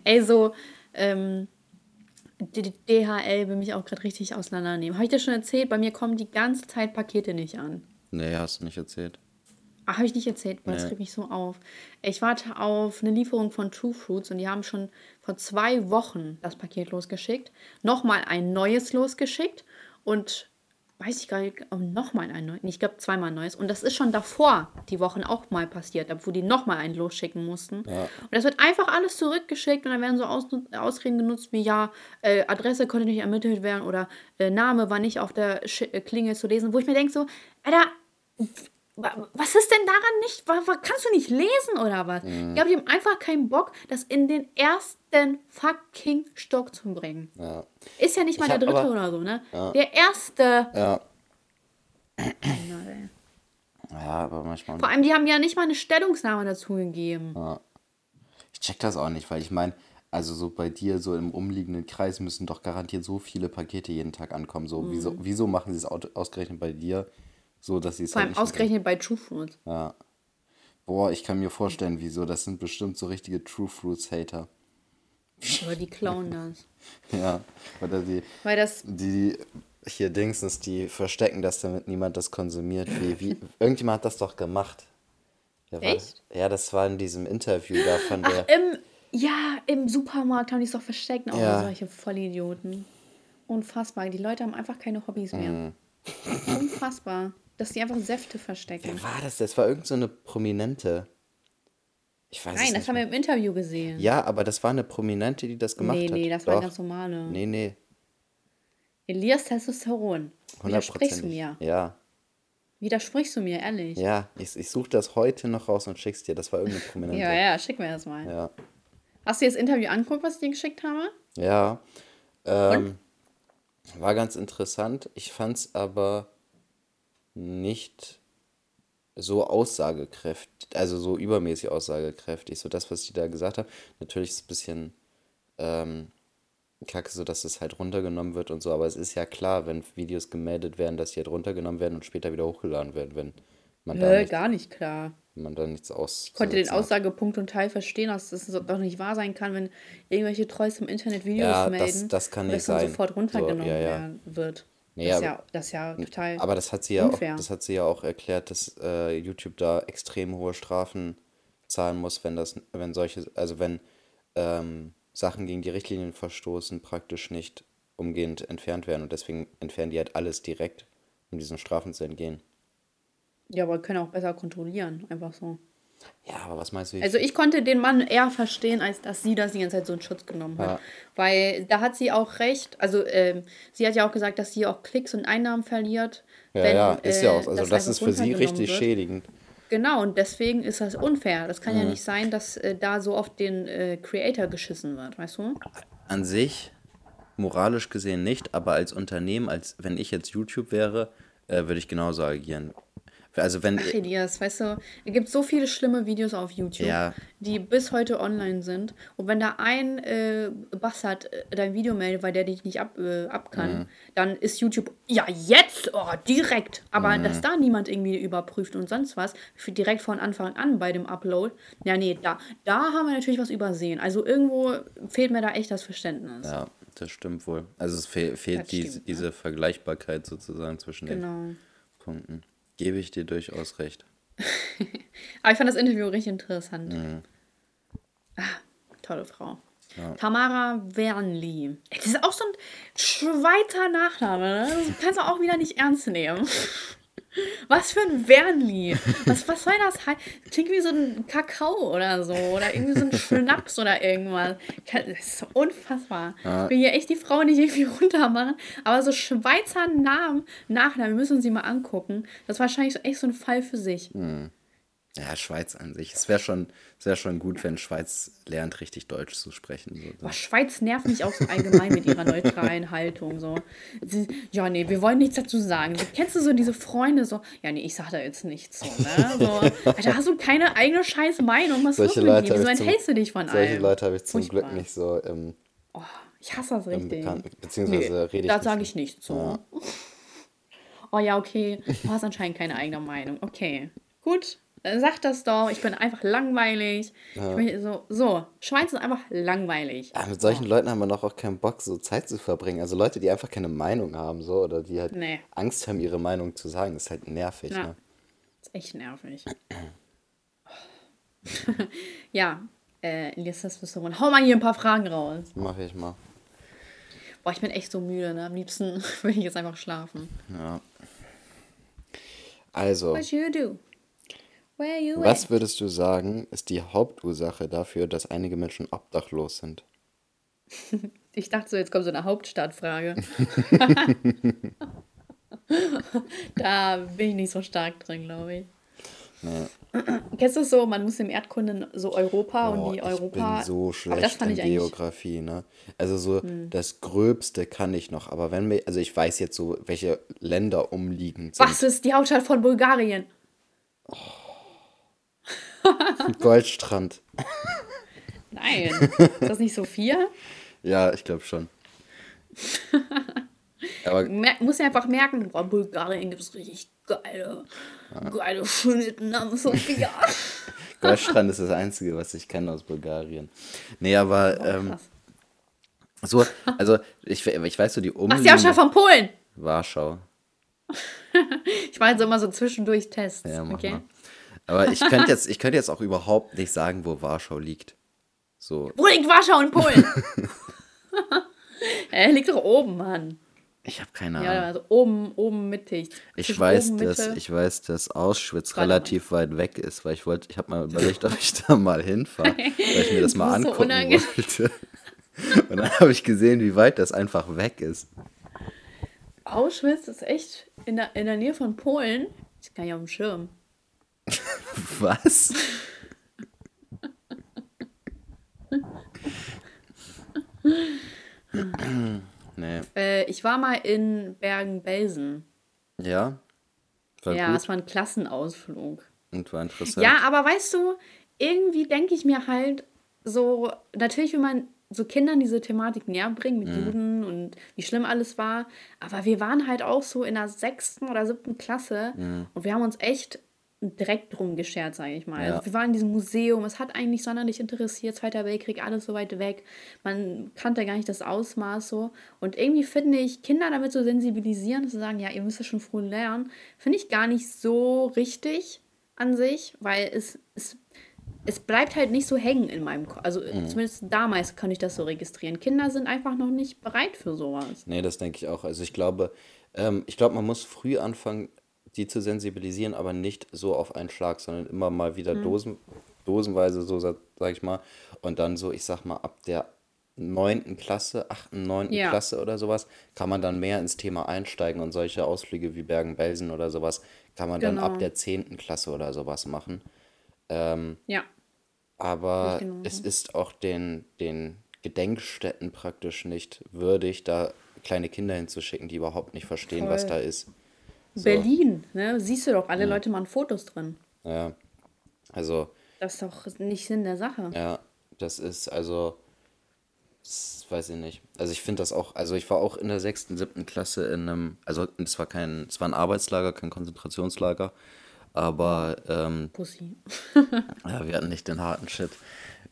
Ey, so, ähm, D- D- DHL will mich auch gerade richtig auseinandernehmen. Habe ich dir schon erzählt? Bei mir kommen die ganze Zeit Pakete nicht an. nee, hast du nicht erzählt. Ach, habe ich nicht erzählt, weil das Nee. regt mich so auf. Ich warte auf eine Lieferung von True Fruits und die haben schon vor zwei Wochen das Paket losgeschickt. Nochmal ein neues losgeschickt und weiß ich gar nicht, oh, nochmal ein neues. Ich glaube zweimal ein neues. Und das ist schon davor die Wochen auch mal passiert, wo die nochmal einen losschicken mussten. Ja. Und das wird einfach alles zurückgeschickt und dann werden so Aus Ausreden genutzt wie, ja, äh, Adresse konnte nicht ermittelt werden oder äh, Name war nicht auf der Sch äh, Klingel zu lesen, wo ich mir denke so, Alter, wa- was ist denn daran nicht, wa- wa- kannst du nicht lesen oder was? Mhm. Ich glaube, die haben einfach keinen Bock, das in den ersten fucking Stock zu bringen. Ja, Ist ja nicht mal Ich der dritte aber- oder so, ne? Der erste. ja, Na, ey. ja aber manchmal. Vor allem, die haben ja nicht mal eine Stellungnahme dazu gegeben. Ich check das auch nicht, weil ich meine, also so bei dir, so im umliegenden Kreis müssen doch garantiert so viele Pakete jeden Tag ankommen. So, Mhm. wieso, wieso machen sie es au- ausgerechnet bei dir so, dass sie es Vor halt allem nicht ausgerechnet bei True Fruit. Ja. Boah, ich kann mir vorstellen, wieso. Das sind bestimmt so richtige True Fruits Hater. Aber die klauen das. Ja. Oder die, Weil das. die hier Dingsens, die verstecken das, damit niemand das konsumiert. Wie, wie, irgendjemand hat das doch gemacht. War- Echt? Ja, das war in diesem Interview da von der. Im, ja, im Supermarkt haben die es doch versteckt. Oh, Ja. solche Vollidioten. Unfassbar. Die Leute haben einfach keine Hobbys mehr. Mhm. Unfassbar. Dass die einfach Säfte verstecken. Wer war das? Das war irgend so eine Prominente. Ich weiß Nein, das haben wir im Interview gesehen. Ja, aber das war eine Prominente, die das gemacht Nee, hat. nee, das war ganz normale. Nee, nee, Elias Testosteron. Widersprichst du mir? Ja, Widersprichst du mir, ehrlich? ja, ich, ich suche das heute noch raus und schick's dir. Das war irgendeine Prominente. ja, ja, schick mir das mal. Ja, Hast du dir das Interview angeguckt, was ich dir geschickt habe? ja. Ähm, war ganz interessant. Ich fand's aber nicht so aussagekräftig, also so übermäßig aussagekräftig. So das, was die da gesagt haben. Natürlich ist es ein bisschen ähm, kacke, so dass es halt runtergenommen wird und so, aber es ist ja klar, wenn Videos gemeldet werden, dass die halt runtergenommen werden und später wieder hochgeladen werden, wenn man da, Hä, nicht, gar nicht klar. wenn man da nichts aus. Ich konnte den Aussagepunkt und Teil verstehen, dass es doch nicht wahr sein kann, wenn irgendwelche Trolls im Internet Videos Ja, das- melden. das kann und nicht dann sein. sofort runtergenommen So, ja, ja. werden wird. Nee, das, ist aber- ja, das ist ja total. Aber das hat sie ja auch, unfair. das hat sie ja auch erklärt, dass äh, YouTube da extrem hohe Strafen zahlen muss, wenn das, wenn solche, also wenn ähm, Sachen gegen die Richtlinien verstoßen, praktisch nicht umgehend entfernt werden. Und deswegen entfernen die halt alles direkt, um diesen Strafen zu entgehen. ja, aber können auch besser kontrollieren, einfach so. Ja, aber was meinst du? Also ich konnte den Mann eher verstehen, als dass sie das die ganze Zeit so in Schutz genommen hat. Ja. Weil da hat sie auch recht. Also ähm, sie hat ja auch gesagt, dass sie auch Klicks und Einnahmen verliert. ja, wenn, ja, ist ja auch. äh, Also das, einfach ist für sie runtergenommen richtig wird. schädigend. Genau, und deswegen ist das unfair. Das kann ja nicht sein, dass äh, da so auf den äh, Creator geschissen wird, weißt du? An sich, moralisch gesehen nicht, aber als Unternehmen, als wenn ich jetzt YouTube wäre, äh, würde ich genauso agieren. Also wenn. Ach, Elias, weißt du, es gibt so viele schlimme Videos auf YouTube, Ja. die bis heute online sind. Und wenn da ein äh, Bastard äh, dein Video meldet, weil der dich nicht ab, äh, ab kann, Mhm. dann ist YouTube, ja, jetzt, oh, direkt. Aber Mhm. dass da niemand irgendwie überprüft und sonst was, direkt von Anfang an bei dem Upload, ja, nee, da, da haben wir natürlich was übersehen. Also irgendwo fehlt mir da echt das Verständnis. Ja, das stimmt wohl. Also es fehl, fehlt Das die, stimmt, ne? diese Vergleichbarkeit sozusagen zwischen den Genau. Punkten. Gebe ich dir durchaus recht. Aber ich fand das Interview richtig interessant. Mhm. Ah, tolle Frau. Tamara Wernli. Das ist auch so ein Schweizer Nachname, ne? Das kannst du auch wieder nicht ernst nehmen. Was für ein Wernli? Was, was soll das heißen? Klingt wie so ein Kakao oder so. Oder irgendwie so ein Schnaps oder irgendwas. Das ist so unfassbar. Ich will hier echt die Frau nicht irgendwie runtermachen. Aber so Schweizer Namen, Nachnamen, wir müssen uns die mal angucken. Das ist wahrscheinlich echt so ein Fall für sich. Ja, Schweiz an sich. Es wäre schon, es wär schon gut, wenn Schweiz lernt, richtig Deutsch zu sprechen. So. Boah, Schweiz nervt mich auch so allgemein mit ihrer neutralen Haltung. So. Sie, ja, nee, wir wollen nichts dazu sagen. So, kennst du so diese Freunde so, ja, nee, ich sag da jetzt nichts so, ne? So, Alter, hast du keine eigene scheiß Meinung? Was Solche Leute Wieso enthältst du dich von Solche allem? Leute habe ich zum Furchtbar. Glück nicht so im, Oh, ich hasse das richtig. Beziehungsweise rede ich da nicht sage ich nichts so. Oh ja, okay. Du hast anscheinend keine eigene Meinung. Okay. Gut. Dann sag das doch. Ich bin einfach langweilig. Ich bin so, so, Schweiz ist einfach langweilig. Ja, mit solchen Leuten haben wir doch auch keinen Bock, so Zeit zu verbringen. Also Leute, die einfach keine Meinung haben, so, oder die halt Nee. Angst haben, ihre Meinung zu sagen, ist halt nervig, Ja. ne? ist echt nervig. ja, äh, Elias Testosteron. Hau mal hier ein paar Fragen raus. Mach ich mal. Boah, ich bin echt so müde, ne? Am liebsten würde ich jetzt einfach schlafen. Ja. Also, What you do? Was würdest du sagen, ist die Hauptursache dafür, dass einige Menschen obdachlos sind? Ich dachte so, jetzt kommt so eine Hauptstadtfrage. da bin ich nicht so stark drin, glaube ich. Nee. Kennst du es so, man muss im Erdkunden so Europa Boah, und die Europa. Ich bin so aber schlecht das fand in ich. Hm. Geografie, ne? Also so das Gröbste kann ich noch, aber wenn wir, also ich weiß jetzt so, welche Länder umliegend sind. Was ist die Hauptstadt von Bulgarien? Goldstrand. Nein. ist das nicht Sophia? Ja, ich glaube schon. aber Mer muss ja einfach merken, boah, Bulgarien gibt es richtig geile, geile Schnitten namens Sophia. Goldstrand ist das Einzige, was ich kenne aus Bulgarien. Nee, aber ähm, Krass. so, also ich, ich weiß so die Ach, die umliegende Hauptstadt von Polen. Warschau. Ich war jetzt immer so zwischendurch Tests. Ja, okay. mal. Aber ich könnte jetzt, ich könnte jetzt auch überhaupt nicht sagen, wo Warschau liegt. So, Wo liegt Warschau in Polen? Er liegt doch oben, Mann. Ich habe keine Ja, Ahnung. also oben, oben mittig. Ich weiß, oben, dass, Mitte. ich weiß, dass Auschwitz Ballermann. relativ weit weg ist, weil ich wollte, ich habe mal überlegt, ob ich da mal hinfahre, weil ich mir das mal Das so angucken unangenehm. wollte. Und dann habe ich gesehen, wie weit das einfach weg ist. Auschwitz ist echt in der, in der Nähe von Polen. Ich kann ja auf dem Schirm. Was? nee. Äh, ich war mal in Bergen-Belsen. Ja? War Ja, gut es war ein Klassenausflug. und war interessant. Ja, aber weißt du, irgendwie denke ich mir halt so, natürlich will man so Kindern diese Thematik näher bringen mit Mhm. Juden und wie schlimm alles war. Aber wir waren halt auch so in der sechsten oder siebten Klasse Mhm. und wir haben uns echt direkt drum geschert, sage ich mal. Ja. Also wir waren in diesem Museum, es hat eigentlich sonderlich interessiert, Zweiter Weltkrieg, alles so weit weg. Man kannte gar nicht das Ausmaß so. Und irgendwie finde ich, Kinder damit zu sensibilisieren, zu sagen, ja, ihr müsst es schon früh lernen, finde ich gar nicht so richtig an sich, weil es, es, es bleibt halt nicht so hängen in meinem Kopf. Also zumindest damals kann ich das so registrieren. Kinder sind einfach noch nicht bereit für sowas. Nee, das denke ich auch. Also ich glaube, ähm, ich glaube, man muss früh anfangen, die zu sensibilisieren, aber nicht so auf einen Schlag, sondern immer mal wieder Dosen, dosenweise, so sa- sag ich mal. Und dann so, ich sag mal, ab der neunten Klasse, achten, neunten Ja. Klasse oder sowas, kann man dann mehr ins Thema einsteigen und solche Ausflüge wie Bergen-Belsen oder sowas, kann man dann ab Genau. der zehnten Klasse oder sowas machen. Ähm, Ja. aber genauso. es ist auch den, den Gedenkstätten praktisch nicht würdig, da kleine Kinder hinzuschicken, die überhaupt nicht verstehen, was Voll. da ist. So, Berlin, ne? Siehst du doch, alle Leute machen Fotos drin. Ja, also, Das ist doch nicht Sinn der Sache. ja, das ist also, das weiß ich nicht. Also ich finde das auch, also ich war auch in der sechsten, siebten Klasse in einem, also es war kein, es war ein Arbeitslager, kein Konzentrationslager, aber ähm, Pussy. ja, wir hatten nicht den harten Shit.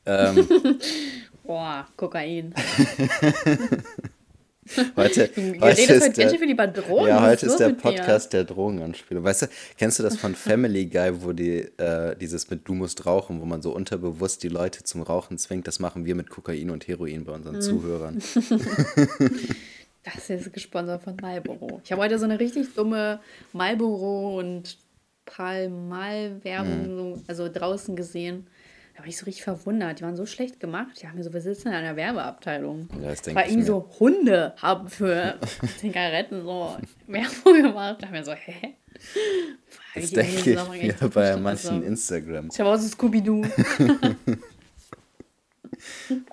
Boah, Kokain. Heute, Du heute redest ist heute der, ganz schön viel über Drogen. Ja, heute ist der? Podcast der Drogenanspielung. Weißt du, kennst du das von Family Guy, wo die äh, dieses mit Du musst rauchen, wo man so unterbewusst die Leute zum Rauchen zwingt? Das machen wir mit Kokain und Heroin bei Mhm. unseren Zuhörern. Das ist gesponsert von Marlboro. Ich habe heute so eine richtig dumme Marlboro und Palmal-Werbung so, also draußen gesehen. Da war ich so richtig verwundert. Die waren so schlecht gemacht. Die haben mir so, wir sitzen in einer Werbeabteilung. Ja, das denk Weil ich irgendwie mir. so Hunde haben für Zigaretten so Werbung gemacht. Da haben wir so, hä? Das dem denke ich mir bei manchen so. Instagrams. Ich habe aus Scooby-Doo.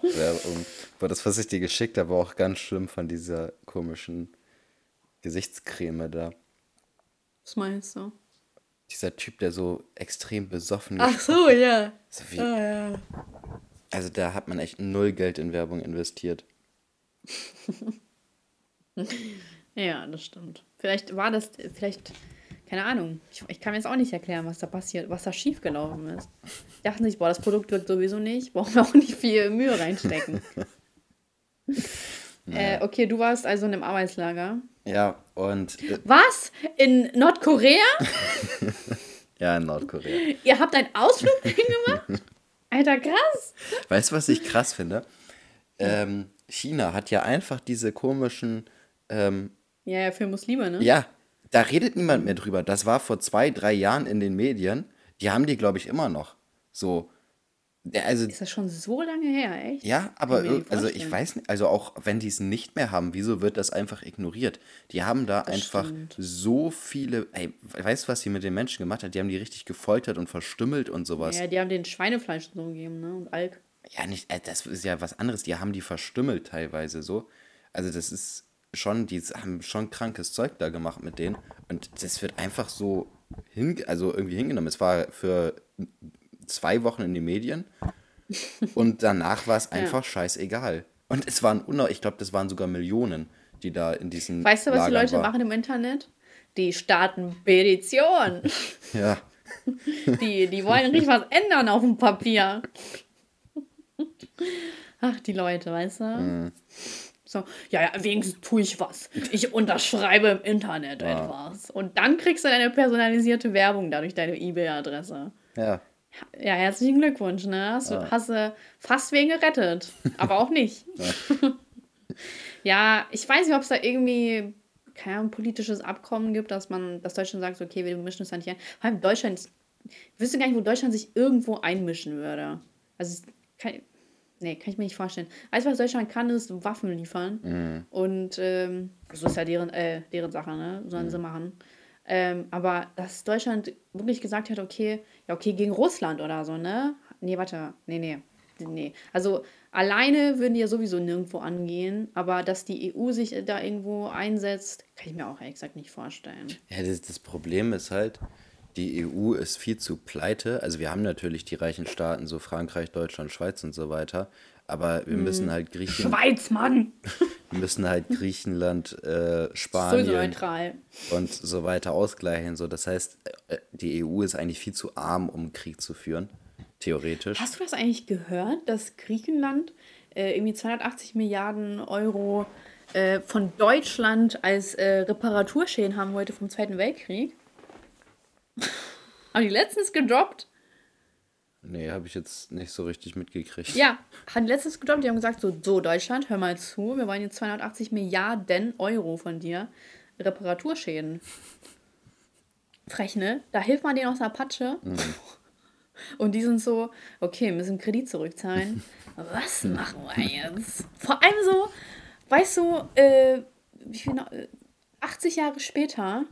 Werbung. Aber das, was ich dir geschickt habe, war auch ganz schlimm von dieser komischen Gesichtscreme da. Was meinst du? Dieser Typ, der so extrem besoffen Ach so, ja. So wie, Ah, ja. also da hat man echt null Geld in Werbung investiert. Ja, das stimmt. Vielleicht war das, vielleicht, keine Ahnung. Ich, ich kann mir jetzt auch nicht erklären, was da passiert, was da schiefgelaufen ist. Ich dachte nicht, boah, das Produkt wirkt sowieso nicht, brauchen wir auch nicht viel Mühe reinstecken. äh, okay, du warst also in einem Arbeitslager. Ja, und äh, Was? In Nordkorea? ja, in Nordkorea. Ihr habt einen Ausflug dahin gemacht? Alter, krass. Weißt du, was ich krass finde? Ähm, China hat ja einfach diese komischen, ähm, Ja, ja, für Muslime, ne? ja, da redet niemand mehr drüber. Das war vor zwei, drei Jahren in den Medien. Die haben die, glaube ich, immer noch. So, also, Ist das schon so lange her, echt? ja, aber also ich weiß nicht, also auch wenn die es nicht mehr haben, wieso wird das einfach ignoriert? Die haben da einfach stimmt. so viele, ey, weißt du, was die mit den Menschen gemacht hat? Die haben die richtig gefoltert und verstümmelt und sowas. Ja, die haben den Schweinefleisch so gegeben, ne? Und Alk. Ja, nicht, äh, das ist ja was anderes. Die haben die verstümmelt teilweise so. Also das ist schon, die haben schon krankes Zeug da gemacht mit denen. Und das wird einfach so hin, also irgendwie hingenommen. Es war für zwei Wochen in den Medien und danach war es einfach scheißegal. Und es waren, ich glaube, das waren sogar Millionen, die da in diesen Weißt du, was die Lagern Leute war. machen im Internet? Die starten Petition. Ja, Die, die wollen richtig was ändern auf dem Papier. Ach, die Leute, weißt du? Mhm. So, ja, ja, wenigstens tue ich was. Ich unterschreibe im Internet etwas. Und dann kriegst du deine personalisierte Werbung dadurch deine E-Mail-Adresse. ja. Ja, herzlichen Glückwunsch, ne? Hast du hast du fast wen gerettet. Aber auch nicht. ja, ich weiß nicht, ob es da irgendwie kein politisches Abkommen gibt, dass man, dass Deutschland sagt, okay, wir mischen uns da nicht ein. Vor allem Deutschland, ich wüsste gar nicht, wo Deutschland sich irgendwo einmischen würde. Also, kann, nee, kann ich mir nicht vorstellen. Alles, was Deutschland kann, ist Waffen liefern. Mhm. Und ähm, so ist ja deren, äh, deren Sache, ne? Sollen Mhm. sie machen. Ähm, aber dass Deutschland wirklich gesagt hat, okay, ja, okay, gegen Russland oder so, ne? Nee, warte, nee, nee. Nee. Also alleine würden die ja sowieso nirgendwo angehen, aber dass die EU sich da irgendwo einsetzt, kann ich mir auch gesagt nicht vorstellen. Ja, das, das Problem ist halt, die EU ist viel zu pleite. Also wir haben natürlich die reichen Staaten, so Frankreich, Deutschland, Schweiz und so weiter. Aber wir müssen halt Griechenland, Schweiz, Mann! wir müssen halt Griechenland, äh, Spanien neutral. und so weiter ausgleichen. So, das heißt, äh, die EU ist eigentlich viel zu arm, um Krieg zu führen, theoretisch. Hast du das eigentlich gehört, dass Griechenland äh, irgendwie 280 Milliarden Euro äh, von Deutschland als äh, Reparaturschäden haben wollte vom Zweiten Weltkrieg? haben die letztens gedroppt? Nee, habe ich jetzt nicht so richtig mitgekriegt. Ja, die letztens gedroppt. Die haben gesagt, so, so Deutschland, hör mal zu, wir wollen jetzt 280 Milliarden Euro von dir Reparaturschäden. Frech, ne? Da hilft man denen aus der Patsche. Und die sind so, okay, müssen Kredit zurückzahlen. Was machen wir jetzt? Vor allem so, weißt du, äh, wie viel noch, äh, 80 Jahre später,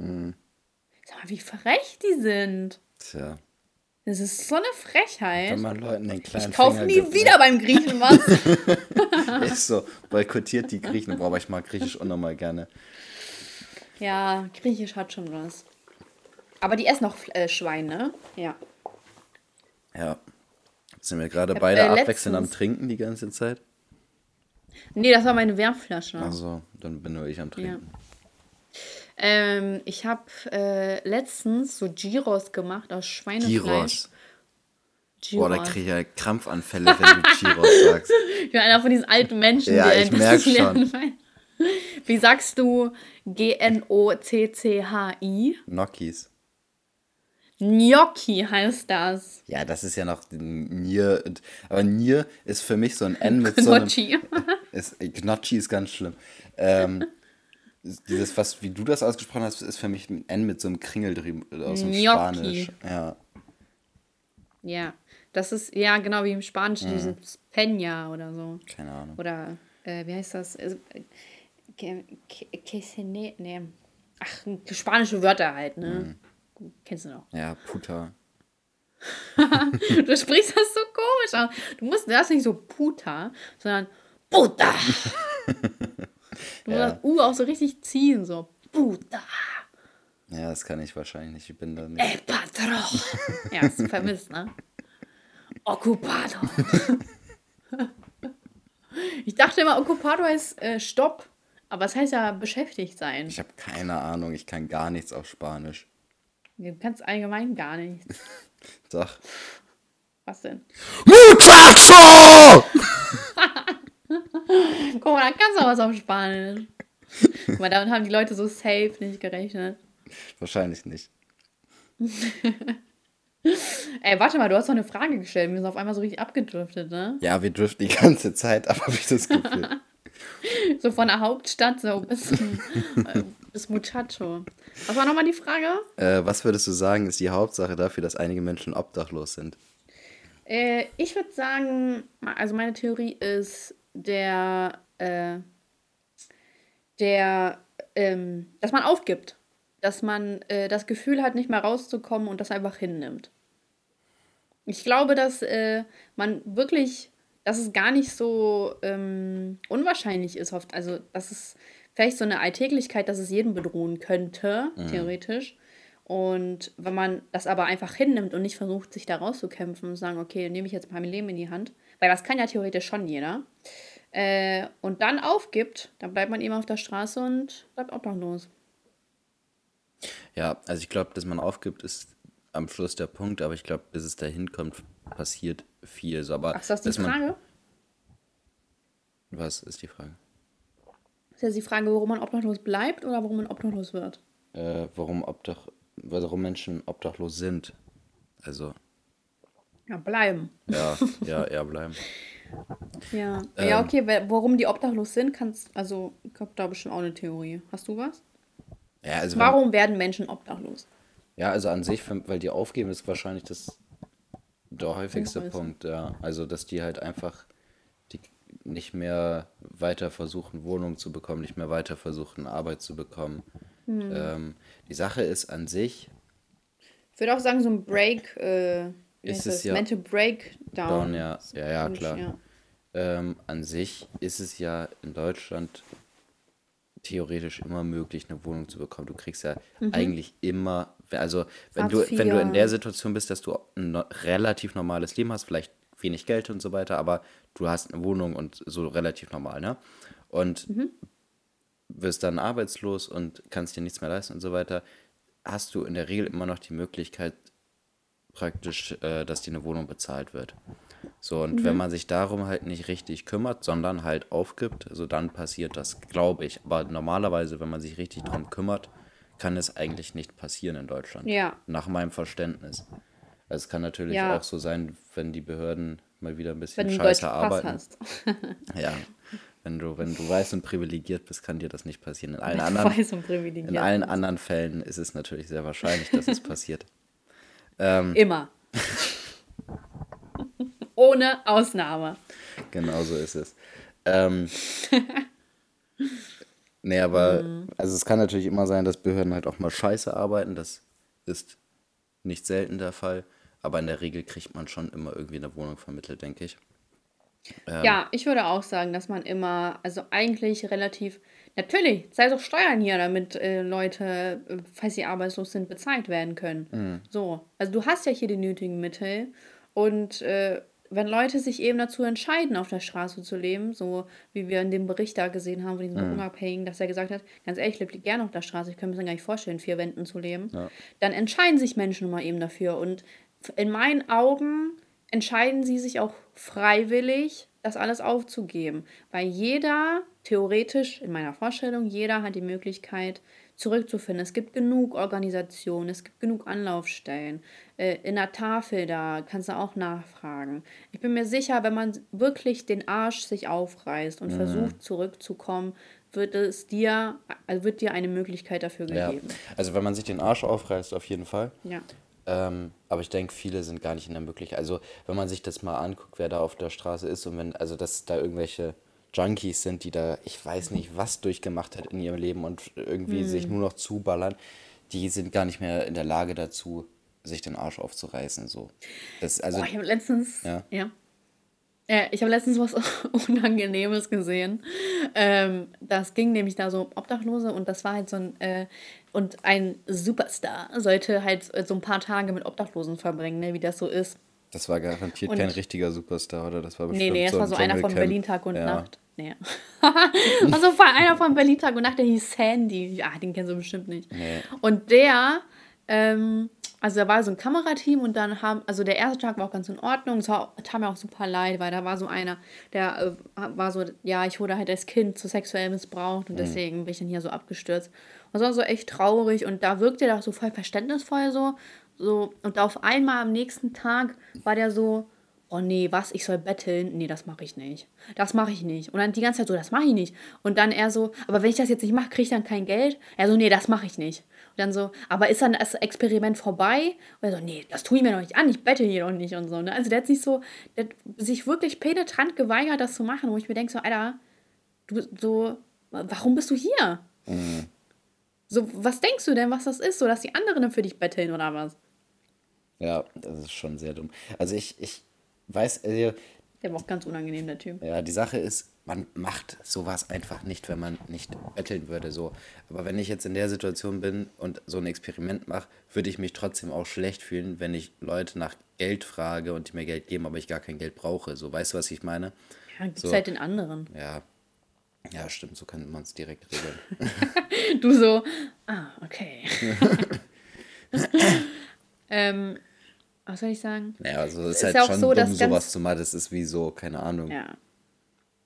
sag mal, wie frech die sind. Tja, Das ist so eine Frechheit. wenn man Leuten den kleinen Ich kaufe nie ne? wieder beim Griechen was. Ist so, boykottiert die Griechen. Boah, aber ich mag Griechisch unnormal gerne. ja, Griechisch hat schon was. Aber die essen noch äh, Schwein, ne? Ja. Ja. Sind wir gerade beide äh, abwechselnd am Trinken die ganze Zeit? Nee, das war meine Wärmflasche. Also, dann bin nur ich am Trinken. Ähm, ich habe äh, letztens so Gyros gemacht aus Schweinefleisch. Gyros. Gyros. Boah, da kriege ich ja Krampfanfälle, wenn du Gyros sagst. Ich bin einer von diesen alten Menschen, Ja, die ich das merk nicht lernen. Wie sagst du G-N-O-C-C-H-I? Gnocchis. Gnocchi heißt das. Ja, das ist ja noch Nier. Aber Nier ist für mich so ein N mit so einem. Gnocchi. Ist, Gnocchi ist ganz schlimm. Ähm, dieses, was, wie du das ausgesprochen hast, ist für mich ein N mit so einem Kringel drüben aus dem Gnocchi. Spanisch. Ja. Ja, das ist, ja, genau wie im Spanischen, Mhm. dieses Peña oder so. Keine Ahnung. Oder, äh, wie heißt das? Äh, que- que- que se ne- nee. Ach, spanische Wörter halt, ne? Mhm. Kennst du noch. Ja, Puta. Du sprichst das so komisch aus. Du musst das nicht so puta, sondern puta. Du musst das U auch so richtig ziehen, so puta. Ja, das kann ich wahrscheinlich nicht. Ich bin da nicht. El patron. ja, hast du vermisst, ne? Occupado. ich dachte immer, Occupado heißt äh, Stopp. Aber es heißt ja beschäftigt sein. Ich habe keine Ahnung. Ich kann gar nichts auf Spanisch. Du kannst allgemein gar nichts. Doch. Was denn? Muchacho! Guck mal, da kannst du auch was auf Spanisch. Guck mal, damit haben die Leute so safe nicht gerechnet. Wahrscheinlich nicht. Ey, warte mal, du hast doch eine Frage gestellt. Wir sind auf einmal so richtig abgedriftet, ne? Ja, wir driften die ganze Zeit ab, habe ich das Gefühl. So von der Hauptstadt so bis, äh, bis Muchacho. Was war nochmal die Frage? äh, was würdest du sagen, ist die Hauptsache dafür, dass einige Menschen obdachlos sind? Äh, ich würde sagen, also meine Theorie ist, der, äh, der, ähm, dass man aufgibt. Dass man äh, das Gefühl hat, nicht mehr rauszukommen und das einfach hinnimmt. Ich glaube, dass äh, man wirklich, dass es gar nicht so ähm, unwahrscheinlich ist, oft. Also, dass es vielleicht so eine Alltäglichkeit, dass es jeden bedrohen könnte, theoretisch. Und wenn man das aber einfach hinnimmt und nicht versucht, sich da rauszukämpfen und sagen, okay, nehme ich jetzt mal mein Leben in die Hand, weil das kann ja theoretisch schon jeder, äh, und dann aufgibt, dann bleibt man eben auf der Straße und bleibt obdachlos. Ja, also ich glaube, dass man aufgibt, ist am Schluss der Punkt, aber ich glaube, bis es dahin kommt, passiert viel. So, aber Ach, ist das die man- Frage? Was ist die Frage? Ist das die Frage, warum man obdachlos bleibt oder warum man obdachlos wird? Äh, warum, Obdach, warum Menschen obdachlos sind. Also, Ja, bleiben. ja, ja, eher bleiben. Ja. Ähm. ja, okay, warum die obdachlos sind, kannst, also, ich glaube, da bestimmt auch eine Theorie. Hast du was? Ja, also wenn, Warum werden Menschen obdachlos? ja, also an sich, wenn- weil die aufgeben, ist wahrscheinlich das der häufigste. Punkt, ja. Also, dass die halt einfach die nicht mehr weiter versuchen, Wohnung zu bekommen, nicht mehr weiter versuchen, Arbeit zu bekommen. Hm. Ähm, die Sache ist an sich, Ich würde auch sagen, so ein Break, äh, Ist es ja- Mental Breakdown. Down, ja. Ja, ja, klar. ja. ähm, an sich ist es ja in Deutschland theoretisch immer möglich, eine Wohnung zu bekommen. Du kriegst ja eigentlich immer, also wenn du, Mhm. Wenn du in der Situation bist, dass du ein relativ normales Leben hast, vielleicht wenig Geld und so weiter, aber du hast eine Wohnung und so relativ normal, ne? Und Mhm. wirst dann arbeitslos und kannst dir nichts mehr leisten und so weiter, hast du in der Regel immer noch die Möglichkeit, praktisch, äh, dass dir eine Wohnung bezahlt wird. So, und wenn man sich darum halt nicht richtig kümmert, sondern halt aufgibt, so dann passiert das, glaube ich. Aber normalerweise, wenn man sich richtig drum kümmert, kann es eigentlich nicht passieren in Deutschland. Ja. Nach meinem Verständnis. Also es kann natürlich Ja. auch so sein, wenn die Behörden mal wieder ein bisschen scheiße arbeiten. Ja. Wenn du, wenn du weiß und privilegiert bist, kann dir das nicht passieren. In allen anderen, weiß und privilegiert in allen anderen Fällen ist es natürlich sehr wahrscheinlich, dass es passiert. Ähm, Immer. Ohne Ausnahme. Genau so ist es. Ähm, nee, aber Mhm. also es kann natürlich immer sein, dass Behörden halt auch mal scheiße arbeiten. Das ist nicht selten der Fall. Aber in der Regel kriegt man schon immer irgendwie eine Wohnung vermittelt, denke ich. Ähm, Ja, ich würde auch sagen, dass man immer, also eigentlich relativ, natürlich, sei doch Steuern hier, damit äh, Leute, äh, falls sie arbeitslos sind, bezahlt werden können. Mhm. So, also du hast ja hier die nötigen Mittel und äh, wenn Leute sich eben dazu entscheiden, auf der Straße zu leben, so wie wir in dem Bericht da gesehen haben von Mhm. diesem Unabhängigen, dass er gesagt hat, ganz ehrlich, ich lebe gerne auf der Straße, ich kann mir das gar nicht vorstellen, vier Wänden zu leben, Ja. dann entscheiden sich Menschen immer eben dafür. Und in meinen Augen entscheiden sie sich auch freiwillig, das alles aufzugeben. Weil jeder, theoretisch, in meiner Vorstellung, jeder hat die Möglichkeit, zurückzufinden. Es gibt genug Organisationen, es gibt genug Anlaufstellen. Äh, in der Tafel da kannst du auch nachfragen. Ich bin mir sicher, wenn man wirklich den Arsch sich aufreißt und versucht zurückzukommen, wird es dir, also wird dir eine Möglichkeit dafür ja. gegeben. Also wenn man sich den Arsch aufreißt, auf jeden Fall. Ja. Ähm, aber ich denke, viele sind gar nicht in der Möglichkeit. Also, wenn man sich das mal anguckt, wer da auf der Straße ist und wenn, also, dass da irgendwelche Junkies sind, die da, ich weiß nicht, was durchgemacht hat in ihrem Leben und irgendwie Hm. sich nur noch zuballern, die sind gar nicht mehr in der Lage dazu, sich den Arsch aufzureißen. So. Das, also, Boah, ich habe letztens. Ja. Ja. Äh, ich habe letztens was Unangenehmes gesehen. Ähm, das ging nämlich da so um Obdachlose und das war halt so ein. Äh, und ein Superstar sollte halt so ein paar Tage mit Obdachlosen verbringen, ne, wie das so ist. das war garantiert Und- kein richtiger Superstar, oder? Das war bestimmt Nee, nee, das so war so einer von. Berlin Tag und ja. Nacht. Nee. also von einer von Berlin Tag und Nacht, der hieß Sandy. Ja, den kennst du bestimmt nicht. Nee. Und der, ähm, also da war so ein Kamerateam und dann haben, also der erste Tag war auch ganz in Ordnung. Es war, tat mir auch super leid, weil da war so einer, der äh, war so, ja, ich wurde halt als Kind so sexuell missbraucht und deswegen bin ich dann hier so abgestürzt. Es war so echt traurig und da wirkte der auch so voll verständnisvoll so. so und auf einmal am nächsten Tag war der so, oh nee, was, ich soll betteln? Nee, das mache ich nicht. Das mache ich nicht. Und dann die ganze Zeit so, das mache ich nicht. Und dann er so, aber wenn ich das jetzt nicht mache, kriege ich dann kein Geld? Er so, nee, das mache ich nicht. Und dann so, aber ist dann das Experiment vorbei? Und er so, nee, das tue ich mir noch nicht an, ich bettel hier doch nicht und so. Ne? Also der hat sich so, der hat sich wirklich penetrant geweigert, das zu machen, wo ich mir denke so, Alter, du so, warum bist du hier? So, was denkst du denn, was das ist? So, dass die anderen dann für dich betteln oder was? Ja, das ist schon sehr dumm. Also, ich, ich weiß, also, Der war auch ganz unangenehm, der Typ. Ja, die Sache ist, man macht sowas einfach nicht, wenn man nicht betteln würde. So. Aber wenn ich jetzt in der Situation bin und so ein Experiment mache, würde ich mich trotzdem auch schlecht fühlen, wenn ich Leute nach Geld frage und die mir Geld geben, aber ich gar kein Geld brauche. So, weißt du, was ich meine? Ja, gibt's So. halt den anderen. Ja. Ja, stimmt, so kann man es direkt regeln. Du so, ah, okay. ähm, was soll ich sagen? Naja, also es ist Ist halt ja auch schon so, dumm, sowas zu machen. Das ist wie so, keine Ahnung, Ja.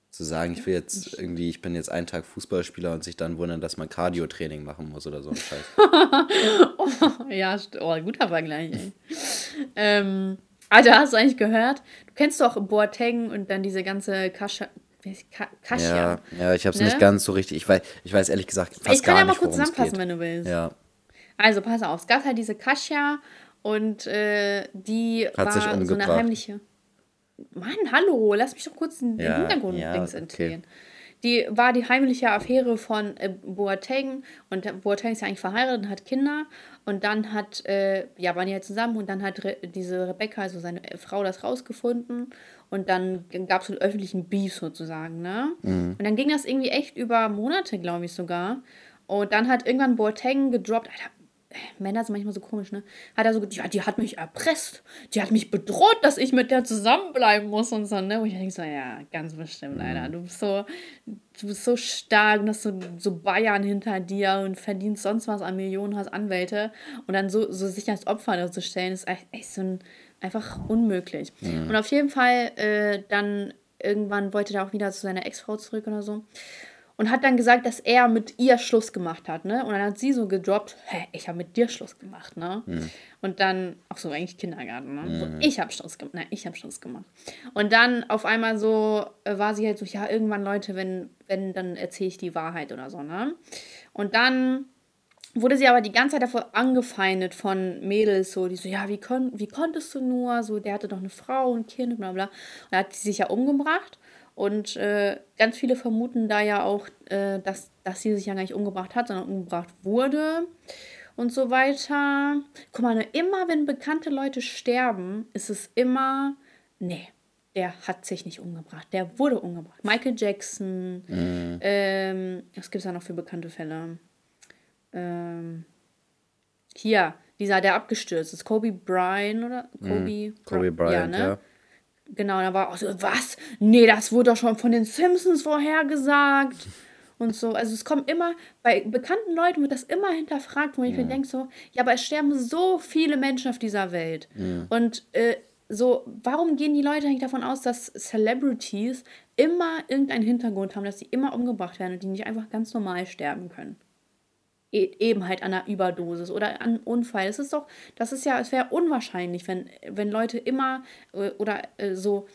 zu sagen, ich will jetzt irgendwie, ich bin jetzt einen Tag Fußballspieler und sich dann wundern, dass man Cardio-Training machen muss oder so ein Scheiß. Ja, st- oh, guter Vergleich, ey. ähm, Alter, hast du eigentlich gehört? Du kennst doch Boateng und dann diese ganze Kascha Kasia. Ja, ja ich habe es ne? nicht ganz so richtig. Ich weiß, ich weiß ehrlich gesagt fast ich gar nicht, Ich kann ja mal kurz zusammenfassen, wenn du willst. Ja. Also, pass auf. Es gab halt diese Kasia und äh, die Hat war so eine heimliche. Mann, hallo, lass mich doch kurz ein ja, Hintergrund-Dings ja, okay. Die war die heimliche Affäre von äh, Boateng und Boateng ist ja eigentlich verheiratet und hat Kinder und dann hat, äh, ja, waren die halt zusammen und dann hat Re diese Rebecca, also seine Frau, das rausgefunden und dann gab es einen öffentlichen Beef sozusagen, ne? Mhm. Und dann ging das irgendwie echt über Monate, glaube ich sogar. Und dann hat irgendwann Boateng gedroppt, Alter, Männer sind manchmal so komisch, ne? Hat er so, ja, die hat mich erpresst, die hat mich bedroht, dass ich mit der zusammenbleiben muss und so, ne? Wo ich denke so, ja, ganz bestimmt, mhm. Alter. Du bist so, du bist so stark, dass du so Bayern hinter dir und verdienst sonst was an Millionen, hast Anwälte und dann so, so sich als Opfer da zu stellen, ist echt, echt so ein, einfach unmöglich. Mhm. Und auf jeden Fall, äh, dann irgendwann wollte er auch wieder zu seiner Ex-Frau zurück oder so und hat dann gesagt, dass er mit ihr Schluss gemacht hat, ne? Und dann hat sie so gedroppt, hä, ich habe mit dir Schluss gemacht, ne? Mhm. Und dann, ach so, eigentlich Kindergarten, ne? Mhm. So, ich habe Schluss gemacht, nein, ich habe Schluss gemacht. Und dann auf einmal so äh, war sie halt so, ja, irgendwann Leute, wenn, wenn, dann erzähle ich die Wahrheit oder so, ne? Und dann wurde sie aber die ganze Zeit davor angefeindet von Mädels, so, die so, ja, wie, kon wie konntest du nur, so, der hatte doch eine Frau und Kind, bla bla. Und dann hat sie sich ja umgebracht und äh, ganz viele vermuten da ja auch, äh, dass, dass sie sich ja gar nicht umgebracht hat, sondern umgebracht wurde und so weiter. Guck mal, ne, immer wenn bekannte Leute sterben, ist es immer, nee, der hat sich nicht umgebracht, der wurde umgebracht. Michael Jackson, mhm. ähm, was gibt es da noch für bekannte Fälle? Ähm, hier, dieser, der abgestürzt ist, Kobe Bryant oder? Kobe, mhm. Kobe Bryant, ja. Ne? ja. Genau, da war auch so, was? Nee, das wurde doch schon von den Simpsons vorhergesagt. Und so, also es kommt immer, bei bekannten Leuten wird das immer hinterfragt, wo ich ja. mir denke so, ja, aber es sterben so viele Menschen auf dieser Welt. Ja. Und äh, so, warum gehen die Leute eigentlich davon aus, dass Celebrities immer irgendeinen Hintergrund haben, dass sie immer umgebracht werden und die nicht einfach ganz normal sterben können? E, eben halt an einer Überdosis oder an einem Unfall. Es ist doch, das ist ja, es wäre unwahrscheinlich, wenn, wenn Leute immer äh, oder äh, so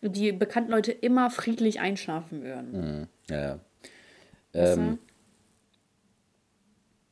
die bekannten Leute immer friedlich einschlafen würden. Mhm. Ja, ja. Ähm,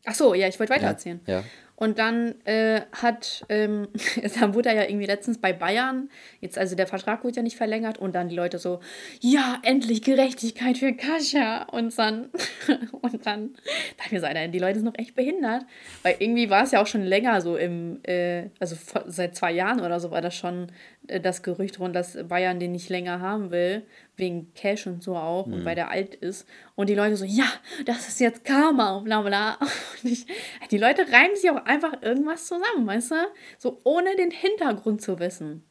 Ach so, ja, ich wollte weitererzählen. Ja, ja. Und dann äh, hat, ähm, dann wurde er ja irgendwie letztens bei Bayern, jetzt also der Vertrag wurde ja nicht verlängert und dann die Leute so, ja, endlich Gerechtigkeit für Kascha. Und dann, und dann dachte mir so, die Leute sind noch echt behindert. Weil irgendwie war es ja auch schon länger so im, äh, also seit zwei Jahren oder so war das schon äh, das Gerücht rund, dass Bayern den nicht länger haben will, wegen Cash und so auch mhm. und weil der alt ist. Und die Leute so, ja, das ist jetzt Karma und bla bla. Und ich, die Leute reimen sich auch einfach irgendwas zusammen, weißt du? So ohne den Hintergrund zu wissen.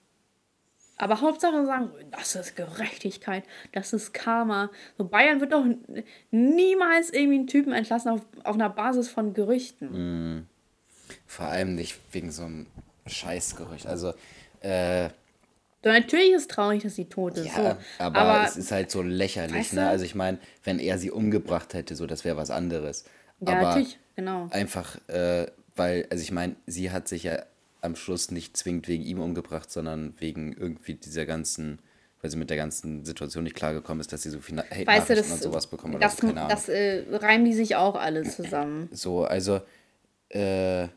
Aber Hauptsache sagen, das ist Gerechtigkeit, das ist Karma. So Bayern wird doch niemals irgendwie einen Typen entlassen auf, auf einer Basis von Gerüchten. Mhm. Vor allem nicht wegen so einem Scheißgerücht. Also, äh, so, natürlich ist es traurig, dass sie tot ist. Ja, so. aber, aber, es ist halt so lächerlich. Weißt du? ne? Also ich meine, wenn er sie umgebracht hätte, so das wäre was anderes. Ja, aber natürlich, genau. Einfach, äh, weil, also ich meine, sie hat sich ja am Schluss nicht zwingend wegen ihm umgebracht, sondern wegen irgendwie dieser ganzen, weil sie mit der ganzen Situation nicht klargekommen ist, dass sie so viel Hate weißt du, das, und sowas bekommen oder das, so, keine Ahnung. Das äh, reimen die sich auch alle zusammen. So, also, äh,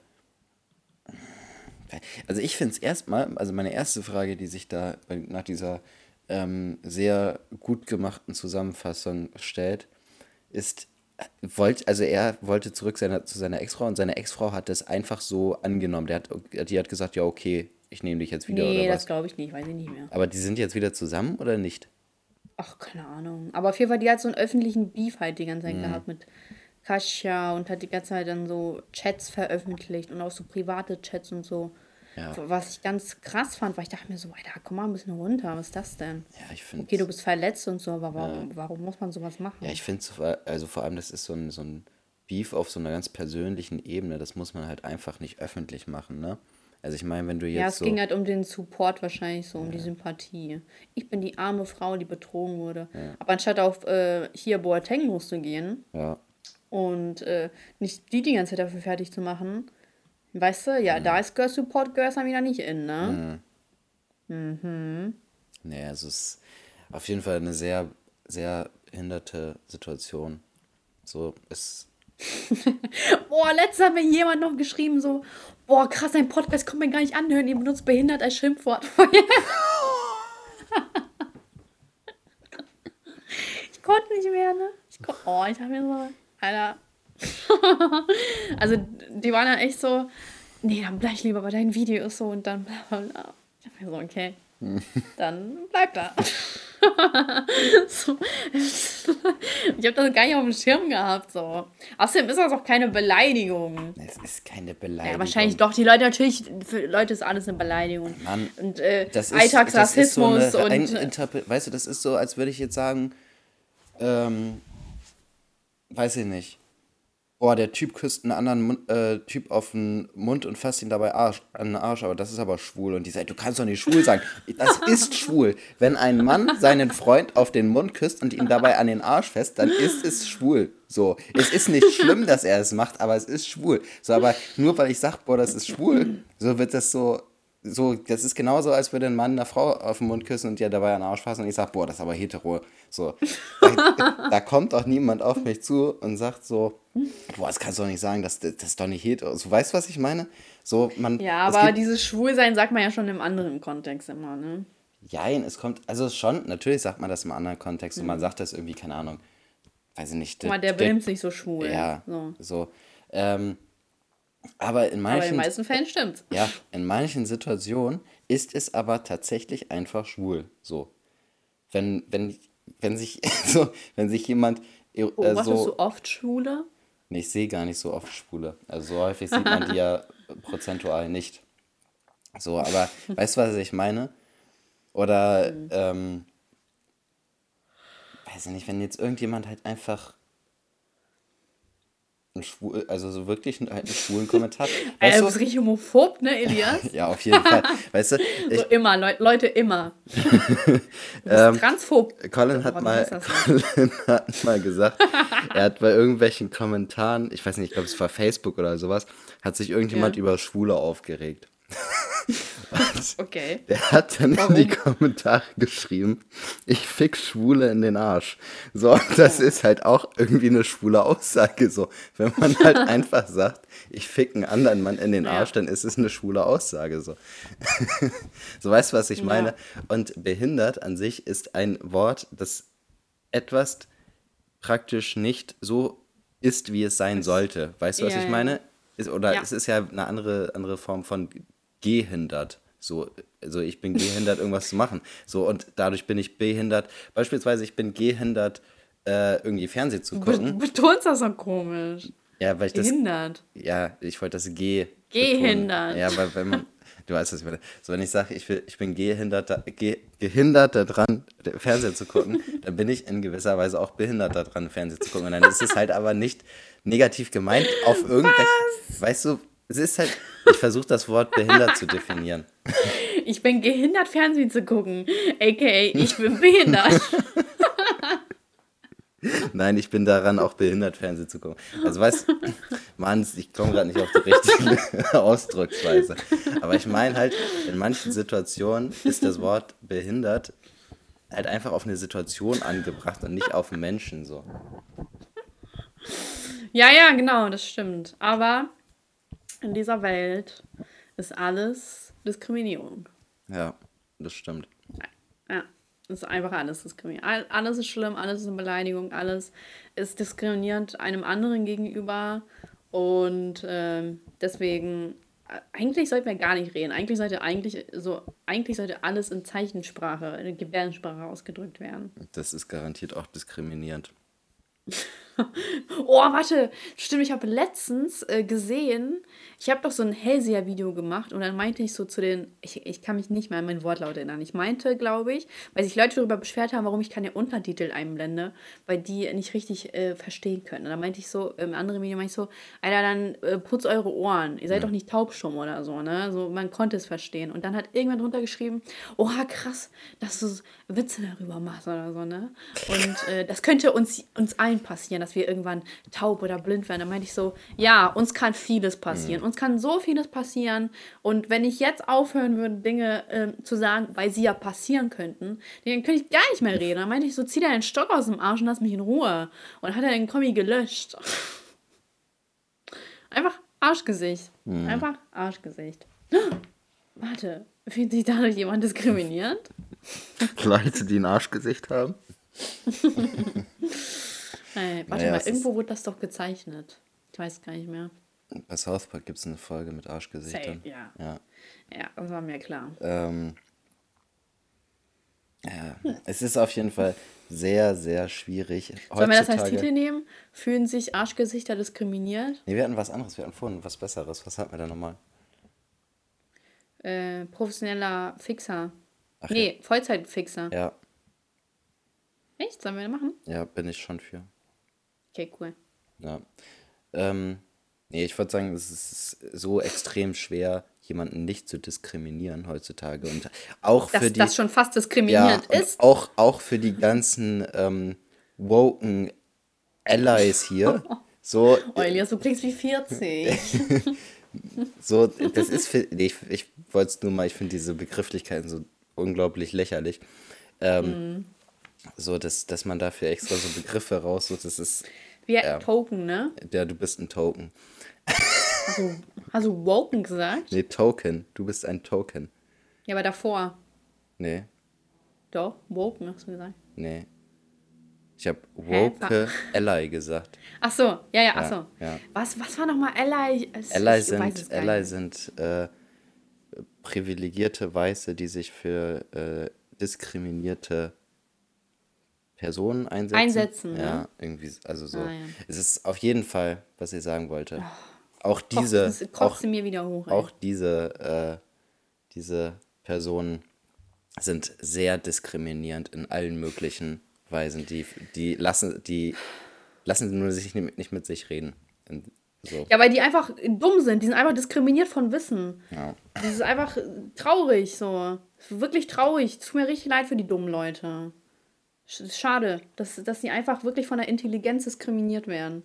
also ich finde es erstmal, also meine erste Frage, die sich da nach dieser ähm, sehr gut gemachten Zusammenfassung stellt, ist, wollt, also er wollte zurück seiner, zu seiner Ex-Frau und seine Ex-Frau hat das einfach so angenommen. Der hat, die hat gesagt, ja, okay, ich nehme dich jetzt wieder nee, oder was? das glaube ich nicht, weiß ich nicht mehr. Aber die sind jetzt wieder zusammen oder nicht? Ach, keine Ahnung. Aber auf jeden Fall, die hat so einen öffentlichen Beef halt die ganze Zeit mhm. gehabt mit Kasia und hat die ganze Zeit dann so Chats veröffentlicht und auch so private Chats und so. Ja. Was ich ganz krass fand, weil ich dachte mir so, Alter, komm mal ein bisschen runter, was ist das denn? Ja, ich finde. Okay, du bist verletzt und so, aber warum, ja. warum muss man sowas machen? Ja, ich finde, also vor allem, das ist so ein, so ein Beef auf so einer ganz persönlichen Ebene, das muss man halt einfach nicht öffentlich machen, ne? Also ich meine, wenn du jetzt. Ja, es so ging halt um den Support wahrscheinlich, so um ja. die Sympathie. Ich bin die arme Frau, die betrogen wurde. Ja. Aber anstatt auf äh, hier Boateng loszugehen ja. und äh, nicht die die ganze Zeit dafür fertig zu machen, Weißt du, ja, mhm. da ist Girl Support Girls dann wieder nicht in, ne? Mhm. Mhm. Nee, also es ist auf jeden Fall eine sehr, sehr behinderte Situation. So, es. boah, letztens hat mir jemand noch geschrieben, so, boah, krass, dein Podcast kommt mir gar nicht anhören, ihr benutzt behindert als Schimpfwort. ich konnte nicht mehr, ne? Ich oh, ich habe mir so, Alter. also, die waren ja echt so, nee, dann bleib ich lieber bei deinen Videos so und dann bla bla bla. Ich hab mir so, okay, dann bleib da. so. Ich habe das gar nicht auf dem Schirm gehabt. So. Außerdem ist das auch keine Beleidigung. Es ist keine Beleidigung. Ja, wahrscheinlich doch. Die Leute, natürlich, für Leute ist alles eine Beleidigung. Mann, und äh, das ist, Alltagsrassismus das ist so und. Weißt du, das ist so, als würde ich jetzt sagen, ähm, weiß ich nicht boah, der Typ küsst einen anderen äh, Typ auf den Mund und fasst ihn dabei Arsch, an den Arsch, aber das ist aber schwul. Und die sagt, du kannst doch nicht schwul sagen. Das ist schwul. Wenn ein Mann seinen Freund auf den Mund küsst und ihn dabei an den Arsch fest, dann ist es schwul. So, es ist nicht schlimm, dass er es macht, aber es ist schwul. So, aber nur weil ich sage, boah, das ist schwul, so wird das so so, das ist genauso, als würde ein Mann einer Frau auf den Mund küssen und ihr dabei an den Arsch fassen und ich sage, boah, das ist aber hetero. So, da, da, kommt doch niemand auf mich zu und sagt so, boah, das kannst du doch nicht sagen, das, das ist doch nicht hetero. So, weißt du, was ich meine? So, man, ja, aber dieses Schwulsein sagt man ja schon im anderen Kontext immer, ne? Jein, es kommt, also schon, natürlich sagt man das im anderen Kontext mhm. und man mhm. sagt das irgendwie, keine Ahnung, weiß ich nicht. Guck mal, der benimmt sich so schwul. Ja, so. so ähm, aber in manchen. Aber in meisten Fällen stimmt. Ja, in manchen Situationen ist es aber tatsächlich einfach schwul. So. Wenn, wenn, wenn sich, so, wenn sich jemand. Äh, Beobachtest so, du oft Schwule? Nee, ich sehe gar nicht so oft Schwule. Also so häufig sieht man die ja prozentual nicht. So, aber weißt du, was ich meine? Oder, mhm. ähm, weiß ich nicht, wenn jetzt irgendjemand halt einfach ein schwul, also so wirklich einen, einen schwulen Kommentar. Weißt du bist richtig homophob, ne, Elias? ja, auf jeden Fall. Weißt du, ich, so immer, Le Leute, immer. ähm, transphob. Colin hat, mal, Colin hat mal gesagt, er hat bei irgendwelchen Kommentaren, ich weiß nicht, ich glaube, es war Facebook oder sowas, hat sich irgendjemand ja. über Schwule aufgeregt. Okay. Der hat dann Warum? in die Kommentare geschrieben, ich fick Schwule in den Arsch. So, das oh. ist halt auch irgendwie eine schwule Aussage. So, wenn man halt einfach sagt, ich fick einen anderen Mann in den ja. Arsch, dann ist es eine schwule Aussage. So, so weißt du, was ich meine? Ja. Und behindert an sich ist ein Wort, das etwas praktisch nicht so ist, wie es sein sollte. Weißt du, was ja, ich meine? Ist, oder ja. es ist ja eine andere, andere Form von gehindert. So, also ich bin gehindert, irgendwas zu machen. So, und dadurch bin ich behindert. Beispielsweise, ich bin gehindert, äh, irgendwie Fernsehen zu gucken. Du betonst das so komisch. Ja, weil ich das. Gehindert. Ja, ich wollte das G. Gehindert. Ja, weil wenn man. Du weißt, was ich meine. So, wenn ich sage, ich, ich bin gehindert, ge, gehindert daran, Fernsehen zu gucken, dann bin ich in gewisser Weise auch behindert daran, Fernsehen zu gucken. Und dann ist es halt aber nicht negativ gemeint auf irgendwelche. Weißt du, es ist halt, ich versuche das Wort behindert zu definieren. Ich bin gehindert, Fernsehen zu gucken. AKA, ich bin behindert. Nein, ich bin daran auch behindert, Fernsehen zu gucken. Also weißt du, Mann, ich komme gerade nicht auf die richtige Ausdrucksweise. Aber ich meine halt, in manchen Situationen ist das Wort behindert halt einfach auf eine Situation angebracht und nicht auf einen Menschen so. Ja, ja, genau, das stimmt. Aber in dieser Welt ist alles Diskriminierung. Ja, das stimmt. Ja, ist einfach alles Diskriminierung. Alles ist schlimm, alles ist eine Beleidigung, alles ist diskriminierend einem anderen gegenüber. Und äh, deswegen, eigentlich sollten wir gar nicht reden. Eigentlich sollte eigentlich so, eigentlich sollte alles in Zeichensprache, in Gebärdensprache ausgedrückt werden. Das ist garantiert auch diskriminierend. oh, warte, stimmt, ich habe letztens äh, gesehen, ich habe doch so ein Hellseher-Video gemacht und dann meinte ich so zu den, ich, ich kann mich nicht mehr an mein Wortlaut erinnern. Ich meinte, glaube ich, weil sich Leute darüber beschwert haben, warum ich keine Untertitel einblende, weil die nicht richtig äh, verstehen können. Und dann meinte ich so, im anderen Video meinte ich so, Alter, dann äh, putzt eure Ohren. Ihr seid ja. doch nicht taubstumm oder so, ne? So, man konnte es verstehen. Und dann hat irgendwann drunter geschrieben, oha, krass, dass du Witze darüber machst oder so, ne? Und äh, das könnte uns, uns allen passieren. Das dass wir irgendwann taub oder blind werden. Da meinte ich so, ja, uns kann vieles passieren. Mhm. Uns kann so vieles passieren. Und wenn ich jetzt aufhören würde, Dinge äh, zu sagen, weil sie ja passieren könnten, dann könnte ich gar nicht mehr reden. Da meinte ich so, zieh dir einen Stock aus dem Arsch und lass mich in Ruhe. Und hat er den Kommi gelöscht. Einfach Arschgesicht. Mhm. Einfach Arschgesicht. Warte, fühlt sich dadurch jemand diskriminiert? Leute, die ein Arschgesicht haben? hey, warte naja, mal, irgendwo wurde das doch gezeichnet. Ich weiß gar nicht mehr. Bei South Park gibt es eine Folge mit Arschgesichtern. Say, ja. ja. Ja, das war mir klar. Ähm, ja, hm. es ist auf jeden Fall sehr, sehr schwierig. Sollen wir das als Titel nehmen? Fühlen sich Arschgesichter diskriminiert? Nee, wir hatten was anderes. Wir hatten vorhin was Besseres. Was hatten wir da nochmal? Äh, professioneller Fixer. Ach, nee, ja. Vollzeitfixer. Ja. Echt? Sollen wir das machen? Ja, bin ich schon für. Okay, cool. Ja. Ähm, nee, ich würde sagen, es ist so extrem schwer, jemanden nicht zu diskriminieren heutzutage. Und auch Dass für die. das schon fast diskriminierend ja, ist. Auch, auch für die ganzen ähm, woken Allies hier. So, oh, Elias, du klingst wie 40. so, das ist für, nee, ich, ich wollte es nur mal, ich finde diese Begrifflichkeiten so unglaublich lächerlich. Ähm, mm. So, dass, dass man dafür extra so Begriffe raussucht, das ist. Wie ja, Token, ne? Ja, du bist ein Token. Hast du, hast du Woken gesagt? Nee, Token. Du bist ein Token. Ja, aber davor. Nee. Doch, Woken hast du gesagt. Nee. Ich habe Woke Ally gesagt. Ach so, ja, ja, ach so. Ja, ja. Was, was war nochmal Ally? Ally sind, Ally sind äh, privilegierte Weiße, die sich für äh, diskriminierte Personen einsetzen. Einsetzen, ja. Ja, irgendwie, also so. Ah, ja. Es ist auf jeden Fall, was ich sagen wollte. Oh. Auch diese, Koch, auch, mir wieder hoch, auch diese, äh, diese Personen sind sehr diskriminierend in allen möglichen Weisen. Die, die lassen, die lassen nur sich nicht mit sich reden. So. Ja, weil die einfach dumm sind. Die sind einfach diskriminiert von Wissen. Ja. Das ist einfach traurig so. Wirklich traurig. Tut mir richtig leid für die dummen Leute. Schade, dass, dass sie einfach wirklich von der Intelligenz diskriminiert werden.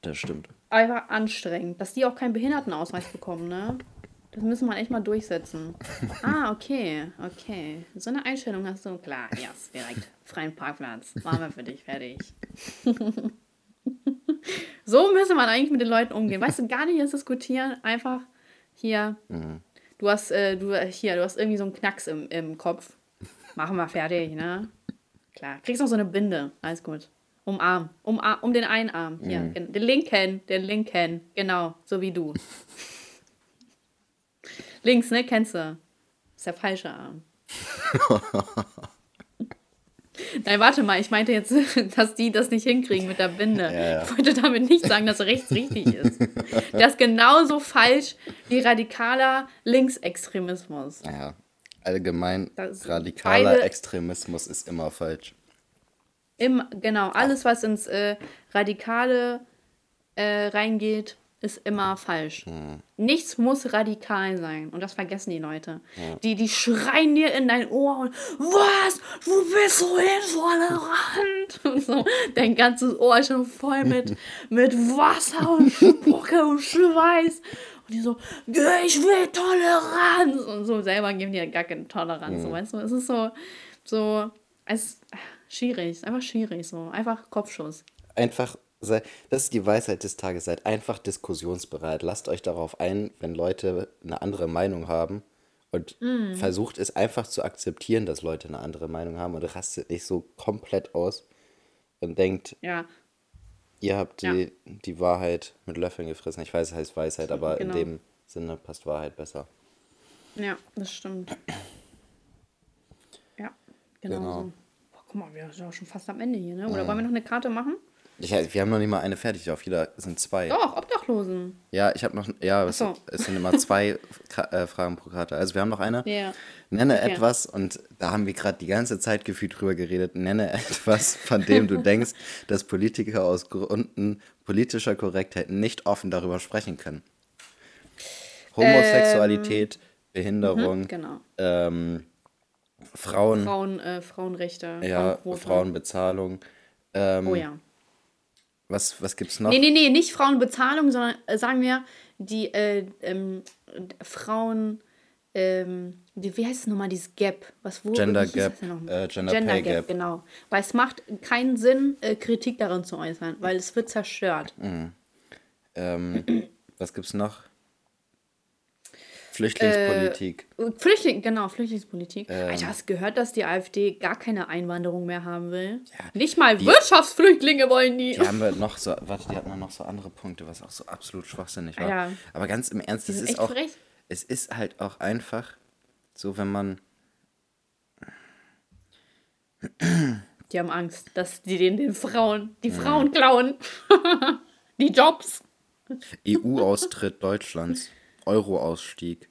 Das stimmt. Einfach anstrengend. Dass die auch keinen Behindertenausweis bekommen, ne? Das müssen wir echt mal durchsetzen. ah, okay, okay. So eine Einstellung hast du. Klar, ja, yes, direkt. Freien Parkplatz. Machen wir für dich, fertig. so müsste man eigentlich mit den Leuten umgehen. Weißt du, gar nicht erst diskutieren. Einfach hier. Mhm. Du hast, äh, du, hier, du hast irgendwie so einen Knacks im, im Kopf. Machen wir fertig, ne? Klar. Kriegst noch so eine Binde. Alles gut. Umarm. Umarm. Um den einen Arm. Hier. Mhm. Den linken. Den linken. Genau. So wie du. Links, ne? Kennst du. Ist der falsche Arm. Nein, warte mal, ich meinte jetzt, dass die das nicht hinkriegen mit der Binde. Ja, ja. Ich wollte damit nicht sagen, dass rechts richtig ist. Das ist genauso falsch wie radikaler Linksextremismus. Ja, allgemein radikaler Extremismus ist immer falsch. Im, genau, alles, was ins äh, Radikale äh, reingeht, ist immer falsch. Hm. Nichts muss radikal sein. Und das vergessen die Leute. Ja. Die, die schreien dir in dein Ohr und was? Du bist so intolerant. Und so. Dein ganzes Ohr ist schon voll mit, mit Wasser und Spucke und Schweiß. Die so, ich will Toleranz. Und so selber geben die ja gar keine Toleranz. Mhm. So, weißt du, es ist so, so, es ist schwierig, einfach schwierig, so. Einfach Kopfschuss. Einfach, das ist die Weisheit des Tages, seid einfach diskussionsbereit. Lasst euch darauf ein, wenn Leute eine andere Meinung haben und mm. versucht es einfach zu akzeptieren, dass Leute eine andere Meinung haben und rastet nicht so komplett aus und denkt, ja. Ihr habt die, ja. die Wahrheit mit Löffeln gefressen. Ich weiß, es heißt Weisheit, aber genau. in dem Sinne passt Wahrheit besser. Ja, das stimmt. Ja, genau, genau. so. Boah, guck mal, wir sind auch schon fast am Ende hier, ne? Oder mhm. wollen wir noch eine Karte machen? Ich, wir haben noch nicht mal eine fertig, auf jeder sind zwei. Doch, Obdachlosen. Ja, ich habe noch, ja, es, so. es, sind immer zwei äh, Fragen pro Karte. Also wir haben noch eine. Ja. Nenne okay. etwas, und da haben wir gerade die ganze Zeit gefühlt drüber geredet, nenne etwas, von dem du denkst, dass Politiker aus Gründen politischer Korrektheit nicht offen darüber sprechen können. Homosexualität, ähm, Behinderung, mhm, genau. ähm, Frauen, Frauen äh, Frauenrechte, ja, Frauenbezahlung. Ähm, oh ja Was, was gibt's noch? Nee, nee, nee, nicht Frauenbezahlung, sondern äh, sagen wir, die äh, ähm, Frauen, ähm, die, wie heißt es nochmal, dieses Gap? Was, wo, Gender Gap, äh, Gender Pay Gap. genau. Weil es macht keinen Sinn, äh, Kritik daran zu äußern, weil es wird zerstört. Ähm, was gibt's noch? Flüchtlingspolitik. Flüchtling, genau, Flüchtlingspolitik. Ähm. Alter, hast gehört, dass die AfD gar keine Einwanderung mehr haben will? Ja, Nicht mal die- Wirtschaftsflüchtlinge wollen die. Die haben wir noch so, warte, die hatten noch so andere Punkte, was auch so absolut schwachsinnig war. Ja. Aber ganz im Ernst, es ist auch, frech. es ist halt auch einfach so, wenn man, Die haben Angst, dass die den, den Frauen, die Frauen klauen. die Jobs. EU-Austritt Deutschlands, Euro-Ausstieg,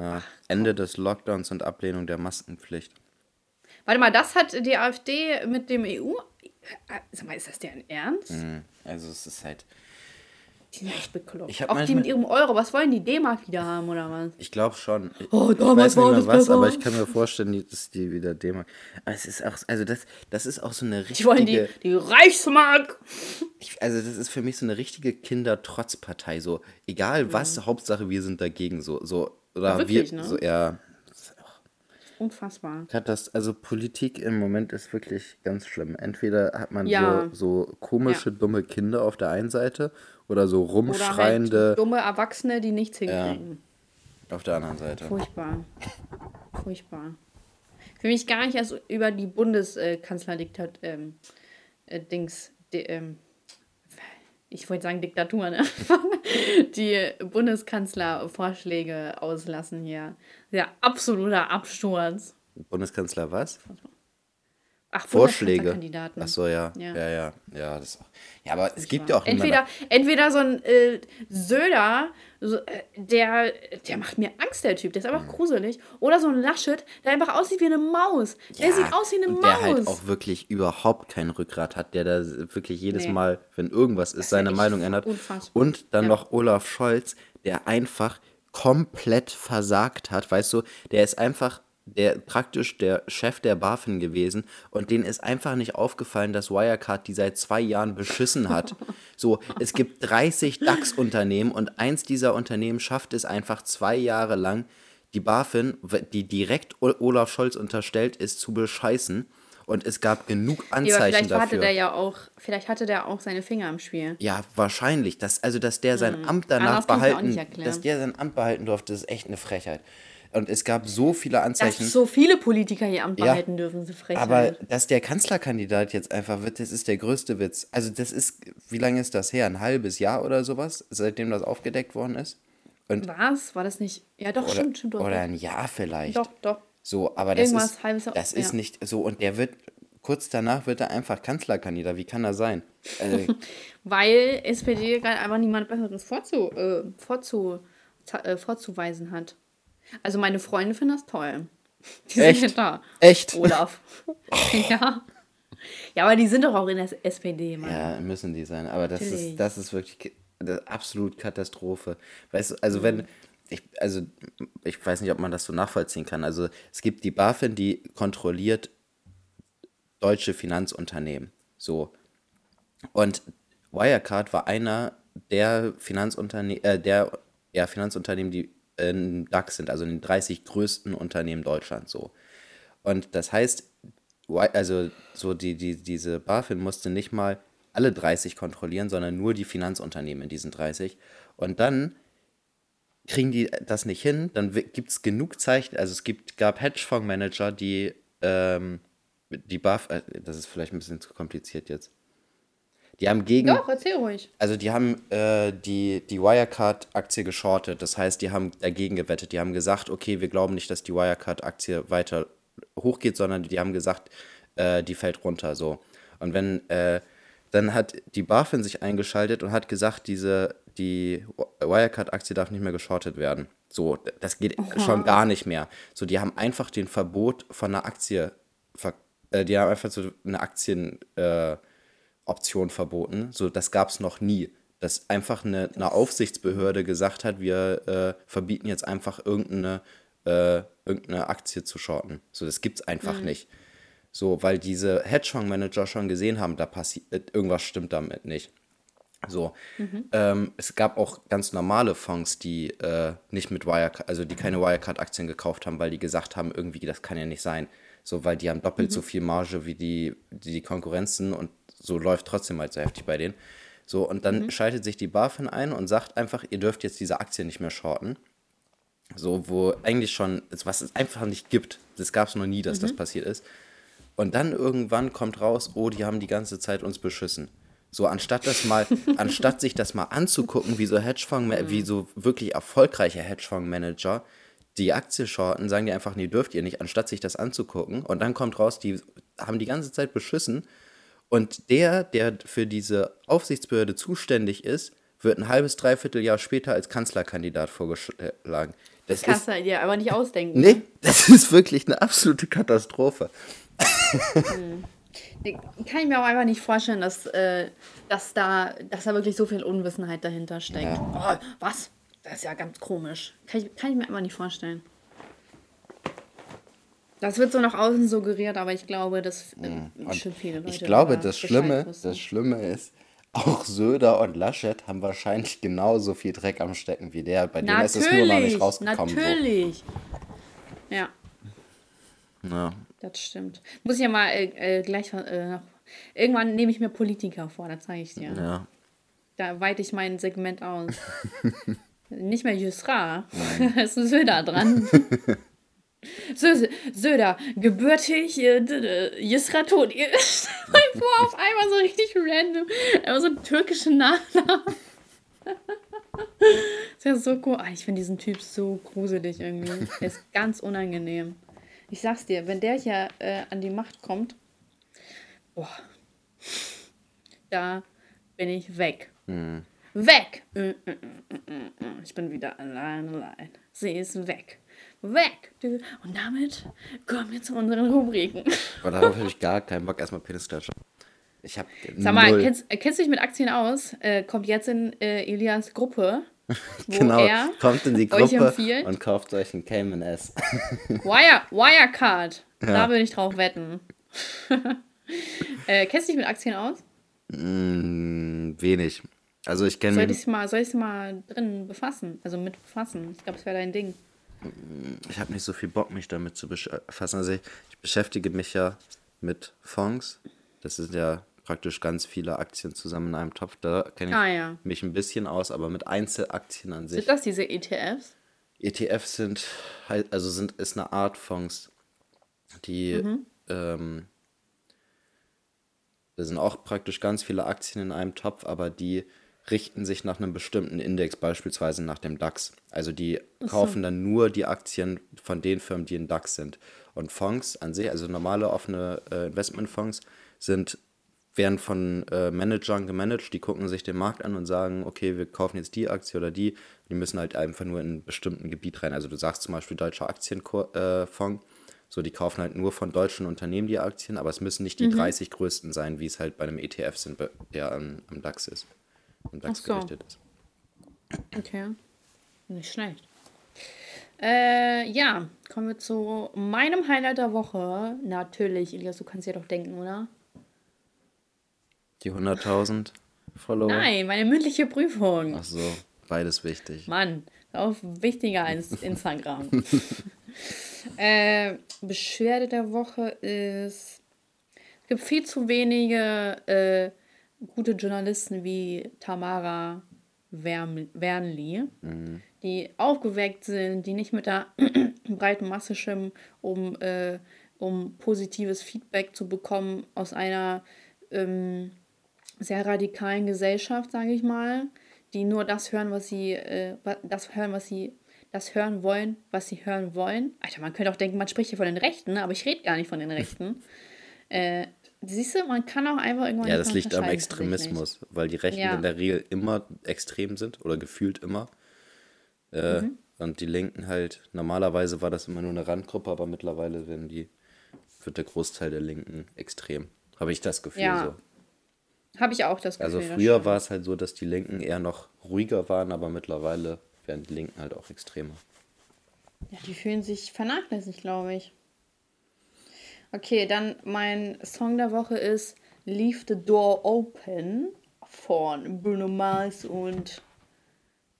ja, Ende des Lockdowns und Ablehnung der Maskenpflicht. Warte mal, das hat die AfD mit dem EU. Äh, Sag mal, ist das deren Ernst? Hm, Also es ist halt, Die sind echt bekloppt. Ich Auch die mit ihrem Euro. Was wollen die D-Mark wieder haben oder was? ich glaube schon. Ich, Oh, ich damals weiß nicht war mehr das was, besser. aber ich kann mir vorstellen, dass die wieder D-Mark. Aber es ist auch, also das, das ist auch so eine Die wollen die, richtige, die Reichsmark. ich, also das ist für mich so eine richtige Kindertrotzpartei. So, egal was, Hauptsache wir sind dagegen. So, so oder Wirklich, wir, ne? so, ja. Unfassbar. Hat das, also Politik im Moment ist wirklich ganz schlimm. Entweder hat man Ja. so, so komische, dumme Kinder auf der einen Seite oder so Oder rumschreiende halt dumme Erwachsene, die nichts hinkriegen. auf der anderen Seite. Furchtbar. Furchtbar. Für mich gar nicht erst über die Bundeskanzlerdiktat ähm, äh, Dings, di, ähm, ich wollte sagen Diktatur, ne? die Bundeskanzlervorschläge auslassen hier. Ja, absoluter Absturz. Bundeskanzler was? Ach, Vorschläge. Bundeskanzlerkandidaten. Ach so, ja. Ja. Ja, ja. Ja, das. Ja, aber es gibt ja auch entweder, entweder so ein äh, Söder, so, äh, der, der macht mir Angst, der Typ, der ist einfach gruselig. Oder so ein Laschet, der einfach aussieht wie eine Maus. Der Ja, sieht aus wie eine und Maus. der halt auch wirklich überhaupt kein Rückgrat hat, der da wirklich jedes Nee. Mal, wenn irgendwas ist, ja seine Meinung ändert. unfassbar. Und dann Ja. noch Olaf Scholz, der einfach komplett versagt hat, weißt du, der ist einfach der praktisch der Chef der BaFin gewesen und denen ist einfach nicht aufgefallen, dass Wirecard die seit zwei Jahren beschissen hat. So, es gibt 30 DAX-Unternehmen und eins dieser Unternehmen schafft es einfach zwei Jahre lang, die BaFin, die direkt Olaf Scholz unterstellt ist, zu bescheißen. Und es gab genug Ja, Anzeichen vielleicht hatte dafür. der ja auch, vielleicht hatte der auch seine Finger im Spiel. Ja, wahrscheinlich. Das, also, dass der sein Amt danach behalten, dass der sein Amt behalten durfte, ist echt eine Frechheit. Und es gab so viele Dass Anzeichen. so viele Politiker ihr Amt Ja, behalten dürfen, sie frech. aber dass der Kanzlerkandidat jetzt einfach wird, das ist der größte Witz. Also das ist, wie lange ist das her? Ein halbes Jahr oder sowas, seitdem das aufgedeckt worden ist? Und, Was? War das nicht? Ja, doch, oder, stimmt, stimmt. Doch, oder ein Jahr vielleicht. doch, doch. So, aber das Irgendwas ist, halbes Jahr- das ist ja. nicht so. Und der wird, kurz danach wird er einfach Kanzlerkandidat. Wie kann das sein? Also, Weil SPD gerade einfach niemand Besseres vorzu, äh, vorzu, äh, vorzuweisen hat. Also meine Freunde finden das toll. Die Echt? sind ja da. Echt? Olaf. ja. Ja, aber die sind doch auch in der SPD, Mann. Ja, müssen die sein. Aber das Natürlich. ist, das ist wirklich das absolut Katastrophe. Weißt du, also wenn, ich, also ich weiß nicht, ob man das so nachvollziehen kann. Also es gibt die BaFin, die kontrolliert deutsche Finanzunternehmen. So. Und Wirecard war einer der Finanzunternehmen, äh, der ja, Finanzunternehmen, die in DAX sind, also in den 30 größten Unternehmen Deutschlands so. Und das heißt, also so die, die, diese BaFin musste nicht mal alle 30 kontrollieren, sondern nur die Finanzunternehmen in diesen 30. Und dann kriegen die das nicht hin, dann gibt es genug Zeichen, also es gibt, gab Hedgefondsmanager, die ähm, die BAF, äh, das ist vielleicht ein bisschen zu kompliziert jetzt. Die haben gegen, Doch, erzähl ruhig. also die haben äh, die, die Wirecard-Aktie geschortet. Das heißt, die haben dagegen gewettet. Die haben gesagt, okay, wir glauben nicht, dass die Wirecard-Aktie weiter hochgeht, sondern die haben gesagt, äh, die fällt runter so. Und wenn, äh, dann hat die BaFin sich eingeschaltet und hat gesagt, diese, die Wirecard-Aktie darf nicht mehr geschortet werden. So, das geht schon gar nicht mehr. So, die haben einfach den Verbot von einer Aktie, äh, die haben einfach so eine Aktien, äh, Option verboten. So, das gab es noch nie. Dass einfach eine, eine Aufsichtsbehörde gesagt hat, wir äh, verbieten jetzt einfach irgendeine, äh, irgendeine Aktie zu shorten. So, das gibt's einfach nicht. So, weil diese Hedgefonds-Manager schon gesehen haben, da passiert irgendwas stimmt damit nicht. So, ähm, es gab auch ganz normale Fonds, die äh, nicht mit Wirecard, also die keine Wirecard-Aktien gekauft haben, weil die gesagt haben, irgendwie, das kann ja nicht sein. So, weil die haben doppelt so viel Marge wie die, die, die Konkurrenzen und so läuft trotzdem halt so heftig bei denen. So, und dann schaltet sich die BaFin ein und sagt einfach, ihr dürft jetzt diese Aktien nicht mehr shorten. So, wo eigentlich schon, was es einfach nicht gibt. Das gab es noch nie, dass das passiert ist. Und dann irgendwann kommt raus, oh, die haben die ganze Zeit uns beschissen. So, anstatt das mal, anstatt sich das mal anzugucken, wie so Hedgefonds, wie so wirklich erfolgreiche Hedgefondsmanager die Aktie shorten, sagen die einfach, nee, dürft ihr nicht, anstatt sich das anzugucken. Und dann kommt raus, die haben die ganze Zeit beschissen. Und der, der für diese Aufsichtsbehörde zuständig ist, wird ein halbes, dreiviertel Jahr später als Kanzlerkandidat vorgeschlagen. Das Das kannst ist, du dir aber nicht ausdenken. nee, das ist wirklich eine absolute Katastrophe. Nee, Kann ich mir auch einfach nicht vorstellen, dass, äh, dass, da, dass da wirklich so viel Unwissenheit dahinter steckt. Oh, was? Das ist ja ganz komisch. Kann ich, kann ich mir einfach nicht vorstellen. Das wird so nach außen suggeriert, aber ich glaube, dass äh, Und schon viele Leute ich glaube, das Schlimme, das Schlimme ist, auch Söder und Laschet haben wahrscheinlich genauso viel Dreck am Stecken wie der. Bei denen ist es nur noch nicht Natürlich, rausgekommen. natürlich. Ja, So. Ja. das stimmt. Muss ich ja mal äh, äh, gleich äh, noch. Irgendwann nehme ich mir Politiker vor, das zeige ich dir. ja. Da weite ich mein Segment aus. Nicht mehr Jusra. Es ist Söder dran. Sö Söder, gebürtig, äh, d- d- Yusra tot. Ihr- Stell mal vor, auf einmal so richtig random. Aber so einen türkischen Nachnamen. ist ja so cool. Ah, ich finde diesen Typ so gruselig irgendwie. Der ist ganz unangenehm. Ich sag's dir, wenn der hier äh, an die Macht kommt, boah, da bin ich weg. Weg! Mm, mm, mm, mm. Ich bin wieder allein, allein. Sie ist weg. Weg! Und damit kommen wir zu unseren Rubriken. Aber darauf habe ich gar keinen Bock. Erstmal Penisklatsche. Ich habe Sag mal, null. kennst, kennst du dich mit Aktien aus? Äh, kommt jetzt in äh, Elias Gruppe, wo genau, er kommt in die Gruppe und kauft euch einen Cayman S. Wire, Wirecard. Da Ja. würde ich drauf wetten. äh, kennst du dich mit Aktien aus? mm, wenig. Also ich kenne Soll mich, ich mal, soll ich mal drin befassen? Also mit befassen. Ich glaube, es wäre dein Ding. Ich habe nicht so viel Bock, mich damit zu befassen. Also ich, ich beschäftige mich ja mit Fonds. Das sind ja praktisch ganz viele Aktien zusammen in einem Topf. Da kenne ich Ah, ja. mich ein bisschen aus, aber mit Einzelaktien an sich. Sind das diese ETFs? ETFs sind halt, also sind, ist eine Art Fonds, die, ähm, da sind auch praktisch ganz viele Aktien in einem Topf, aber die richten sich nach einem bestimmten Index, beispielsweise nach dem DAX. Also die kaufen dann nur die Aktien von den Firmen, die in DAX sind. Und Fonds an sich, also normale offene äh, Investmentfonds, sind werden von äh, Managern gemanagt, die gucken sich den Markt an und sagen, okay, wir kaufen jetzt die Aktie oder die. Die müssen halt einfach nur in ein bestimmten Gebiet rein. Also du sagst zum Beispiel Deutscher Aktienfonds, äh, so die kaufen halt nur von deutschen Unternehmen die Aktien, aber es müssen nicht die 30 größten sein, wie es halt bei einem ETF sind, der am, am DAX ist. DAX Ach so. gerichtet ist. Okay. Nicht schlecht. Äh, ja, kommen wir zu meinem Highlight der Woche. Natürlich, Elias, du kannst dir doch denken, oder? Die 100.000 Follower. Nein, meine mündliche Prüfung. Ach so, beides wichtig. Mann, auch wichtiger als Instagram. äh, Beschwerde der Woche ist, es gibt viel zu wenige äh, gute Journalisten wie Tamara Wern Wernli, die aufgeweckt sind, die nicht mit der breiten Masse schwimmen, um, äh, um positives Feedback zu bekommen aus einer ähm, sehr radikalen Gesellschaft, sage ich mal, die nur das hören, was sie, äh, das hören, was sie, das hören wollen, was sie hören wollen. Alter, man könnte auch denken, man spricht hier von den Rechten, aber ich rede gar nicht von den Rechten. äh, siehst du, man kann auch einfach irgendwann Ja, das liegt am. Extremismus, weil die Rechten Ja. in der Regel immer extrem sind oder gefühlt immer. Äh, Mhm. Und die Linken halt, normalerweise war das immer nur eine Randgruppe, aber mittlerweile werden die, wird der Großteil der Linken extrem. Habe ich das Gefühl Ja, so. Habe ich auch das Gefühl. Also früher war es halt so, dass die Linken eher noch ruhiger waren, aber mittlerweile werden die Linken halt auch extremer. Ja, die fühlen sich vernachlässigt, glaube ich. Okay, dann mein Song der Woche ist Leave the Door Open von Bruno Mars und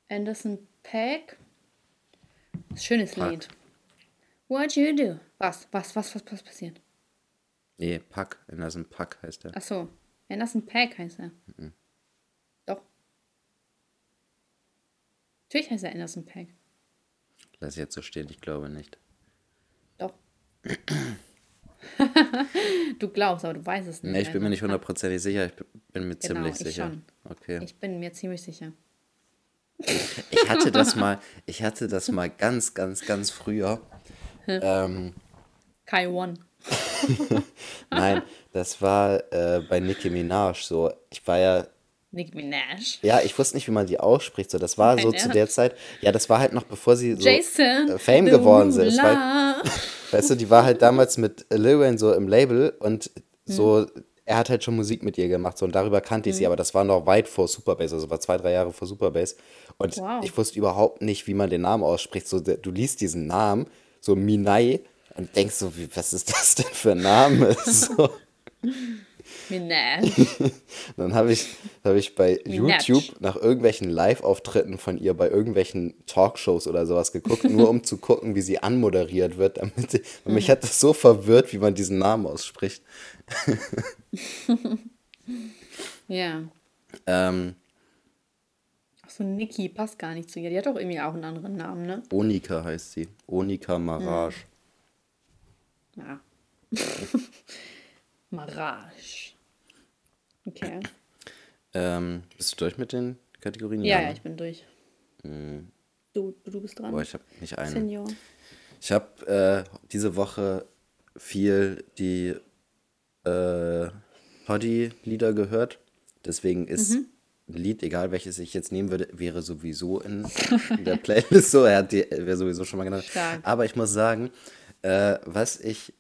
Anderson Paak. Schönes Paak. Lied. What you do? Was? Was? Was? Was, was passiert? Nee, Pack. Anderson Pack heißt er. Ach so. Anderson Paak heißt er. Doch. Natürlich heißt er Anderson Paak. Lass jetzt so stehen, ich glaube nicht. Doch. du glaubst, aber du weißt es nicht. Nee, ich bin mir einfach. nicht hundertprozentig sicher, ich bin mir Genau, ziemlich ich sicher. schon. Okay. Ich bin mir ziemlich sicher. Ich hatte das mal, ich hatte das mal ganz, ganz, ganz früher. Ähm, Kai One. nein, das war äh, bei Nicki Minaj so. Ich war ja, Nicki Minaj. ja, ich wusste nicht, wie man die ausspricht. So, das war so Dein zu der Zeit. Ja, das war halt noch bevor sie so Jason. äh, Fame geworden sind. Weißt du, die war halt damals mit Lil Wayne so im Label und Hm. so, er hat halt schon Musik mit ihr gemacht so, und darüber kannte ich sie, aber das war noch weit vor Superbass, also war zwei, drei Jahre vor Superbass. Und Wow. ich wusste überhaupt nicht, wie man den Namen ausspricht. So, du liest diesen Namen, so Minai, und denkst so, wie, was ist das denn für ein Name? So. Minaj. Dann habe ich, hab ich bei Minaj. YouTube nach irgendwelchen Live-Auftritten von ihr bei irgendwelchen Talkshows oder sowas geguckt, nur um zu gucken, wie sie anmoderiert wird. Damit sie, mich hat das so verwirrt, wie man diesen Namen ausspricht. Ja. Ähm, Achso, Niki passt gar nicht zu ihr. Die hat doch irgendwie auch einen anderen Namen, ne? Onika heißt sie. Onika Maraj. Ja. Marage. Okay. Ähm, bist du durch mit den Kategorien? Ja, ja, ich bin durch. Du, du bist dran. Boah, ich habe nicht eine. Senior. Ich habe äh, diese Woche viel die äh, Hoddy-Lieder gehört. Deswegen ist Mhm. ein Lied, egal welches ich jetzt nehmen würde, wäre sowieso in, in der Playlist so. Er hat die, wäre sowieso schon mal genannt. Stark. Aber ich muss sagen, äh, was ich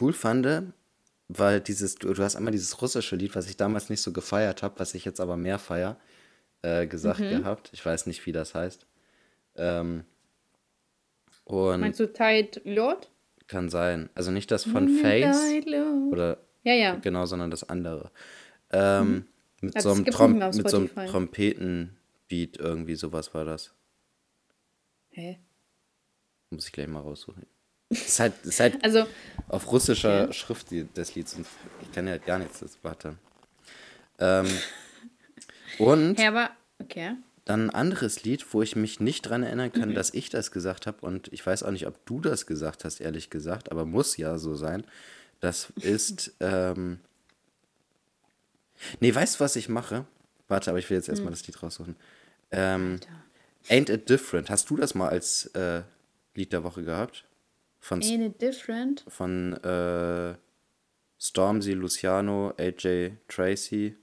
cool fand, weil dieses, du, du hast einmal dieses russische Lied, was ich damals nicht so gefeiert habe, was ich jetzt aber mehr feier, äh, gesagt Mhm. gehabt. Ich weiß nicht, wie das heißt. Ähm, und Meinst du Tide Lord? kann sein. Also nicht das von Face oder Ja, ja. genau, sondern das andere. Ähm, mit, Ja, so einem Trom mit so einem. Trompetenbeat, irgendwie sowas war das. Hä? Muss ich gleich mal raussuchen. Ist halt, ist halt Also, auf russischer Schrift die, das Lied. und Ich kann ja halt gar nichts. Das, warte. Ähm, und hä, aber, okay. dann ein anderes Lied, wo ich mich nicht dran erinnern Mhm. kann, dass ich das gesagt habe. Und ich weiß auch nicht, ob du das gesagt hast, ehrlich gesagt. Aber muss ja so sein. Das ist. Ähm, nee, weißt du, was ich mache? Warte, aber ich will jetzt erstmal Hm. das Lied raussuchen. Ähm, Ain't It Different. Hast du das mal als äh, Lied der Woche gehabt? Von, Ain't it different? von äh, Stormzy, Luciano, AJ Tracy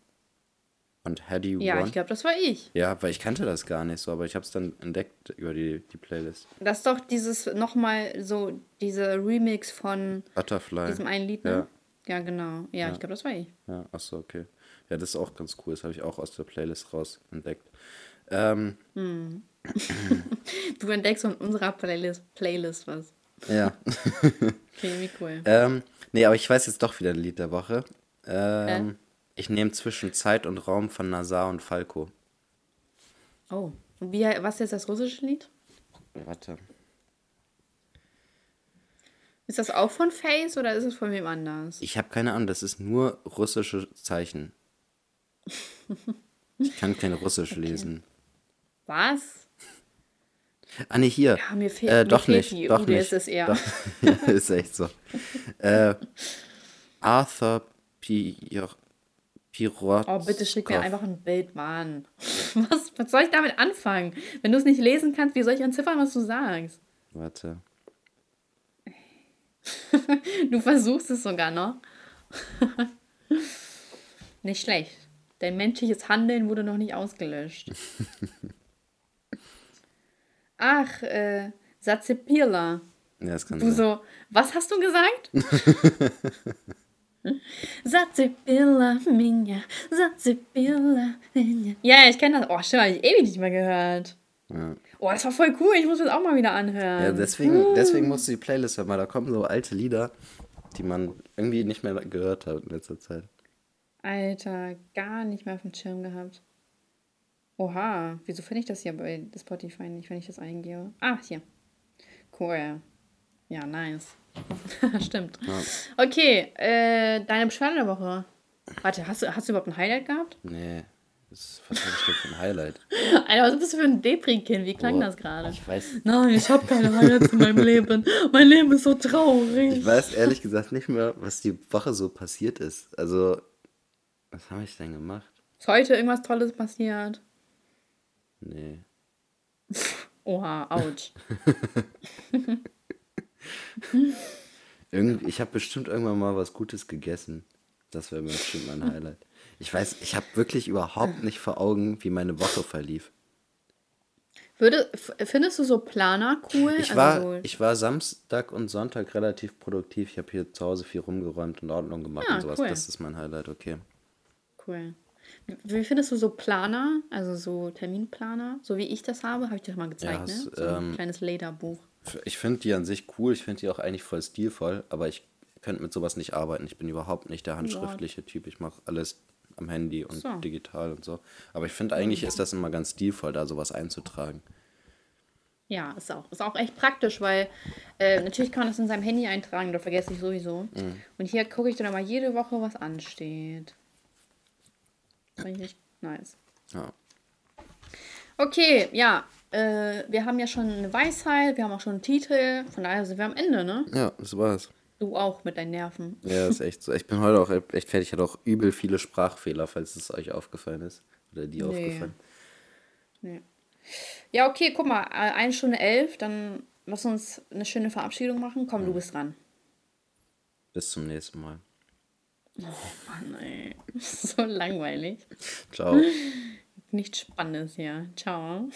und Hedy Ja, One. ich glaube, das war ich. Ja, weil ich kannte das gar nicht so, aber ich habe es dann entdeckt über die, die Playlist. Das ist doch dieses nochmal so, dieser Remix von Butterfly. diesem einen Lied, ne? Ja, genau. Ja, ich glaube, das war ich. Ja, achso, okay. Ja, das ist auch ganz cool. Das habe ich auch aus der Playlist raus entdeckt. Ähm, Du entdeckst von unserer Playlist, Playlist was. Ja. Okay, wie cool. ähm, nee, aber ich weiß jetzt doch wieder ein Lied der Woche. Ähm, Ich nehme zwischen Zeit und Raum von Nazar und Falco. Oh. Und wie, was ist jetzt das russische Lied? Warte. Ist das auch von Face oder ist es von wem anders? Ich habe keine Ahnung, das ist nur russische Zeichen. Ich kann kein Russisch lesen. Was? Ah, nee, hier. Ja, mir fehlt- äh, mir doch fehlt nicht. die Doch UdSSR. nicht. Doch, ja, ist echt so. Äh, Arthur Pir Pirot. Oh, bitte schick mir einfach ein Bild, Mann. Was, was soll ich damit anfangen? Wenn du es nicht lesen kannst, wie soll ich entziffern, was du sagst? Warte. Du versuchst es sogar noch. nicht schlecht. Dein menschliches Handeln wurde noch nicht ausgelöscht. Ach, äh, Satzepirla. Ja, das kann Du sein. so, was hast du gesagt? Satzepirla, minja, Satzepirla, minja. Ja, ich kenne das. Oh, stimmt, habe ich ewig nicht mehr gehört. Ja. Oh, das war voll cool. Ich muss das auch mal wieder anhören. Ja, deswegen, deswegen musst du die Playlist hören, weil da kommen so alte Lieder, die man irgendwie nicht mehr gehört hat in letzter Zeit. Alter, gar nicht mehr auf dem Schirm gehabt. Oha, wieso finde ich das hier bei Spotify nicht, wenn ich das eingebe? Ah, hier. Cool. Ja, nice. Stimmt. Ja. Okay, äh, deine Beschwerde der Woche. Warte, hast du, hast du überhaupt ein Highlight gehabt? Nee, das ist für ein Highlight? Alter, was bist du für ein Depri-Kind? Wie klang Boah, das gerade? Ich weiß, Nein, ich habe keine Highlights in meinem Leben. Mein Leben ist so traurig. ich weiß ehrlich gesagt nicht mehr, was die Woche so passiert ist. Also, was habe ich denn gemacht? Ist heute irgendwas Tolles passiert? Nee. Oha, ouch. Irgend, ich habe bestimmt irgendwann mal was Gutes gegessen. Das wäre bestimmt mein Highlight. Ich weiß, ich habe wirklich überhaupt nicht vor Augen, wie meine Woche verlief. Würde, findest du so Planer cool? Ich Also war, so, ich war Samstag und Sonntag relativ produktiv. Ich habe hier zu Hause viel rumgeräumt und Ordnung gemacht Ja, und sowas. cool. Das ist mein Highlight, okay. cool. Wie- findest du so Planer, also so Terminplaner, so wie ich das habe, habe ich dir mal gezeigt, Ja, ne? So ein ähm, kleines Lederbuch. Ich finde die an sich cool. Ich finde die auch eigentlich voll stilvoll. Aber ich könnte mit sowas nicht arbeiten. Ich bin überhaupt nicht der handschriftliche Typ. Ich mache alles am Handy und So. digital und so. Aber ich finde eigentlich ist das immer ganz stilvoll, da sowas einzutragen. Ja, ist auch, ist auch echt praktisch, weil äh, natürlich kann man das in seinem Handy eintragen, da vergesse ich sowieso. Mhm. Und hier gucke ich dann aber jede Woche, was ansteht. Finde ich nice. Ja. Okay, ja. Äh, wir haben ja schon eine Weisheit, wir haben auch schon einen Titel. Von daher sind wir am Ende, ne? Ja, das war's. Du auch mit deinen Nerven. Ja, ist echt so. Ich bin heute auch echt fertig. Ich hatte auch übel viele Sprachfehler, falls es euch aufgefallen ist. Oder dir Nee. aufgefallen. Nee. Ja, okay, guck mal, äh, eine Stunde elf, dann lass uns eine schöne Verabschiedung machen. Komm, du bist dran. Bis zum nächsten Mal. Mann, ey. So langweilig. Ciao. Nichts Spannendes hier. Ciao.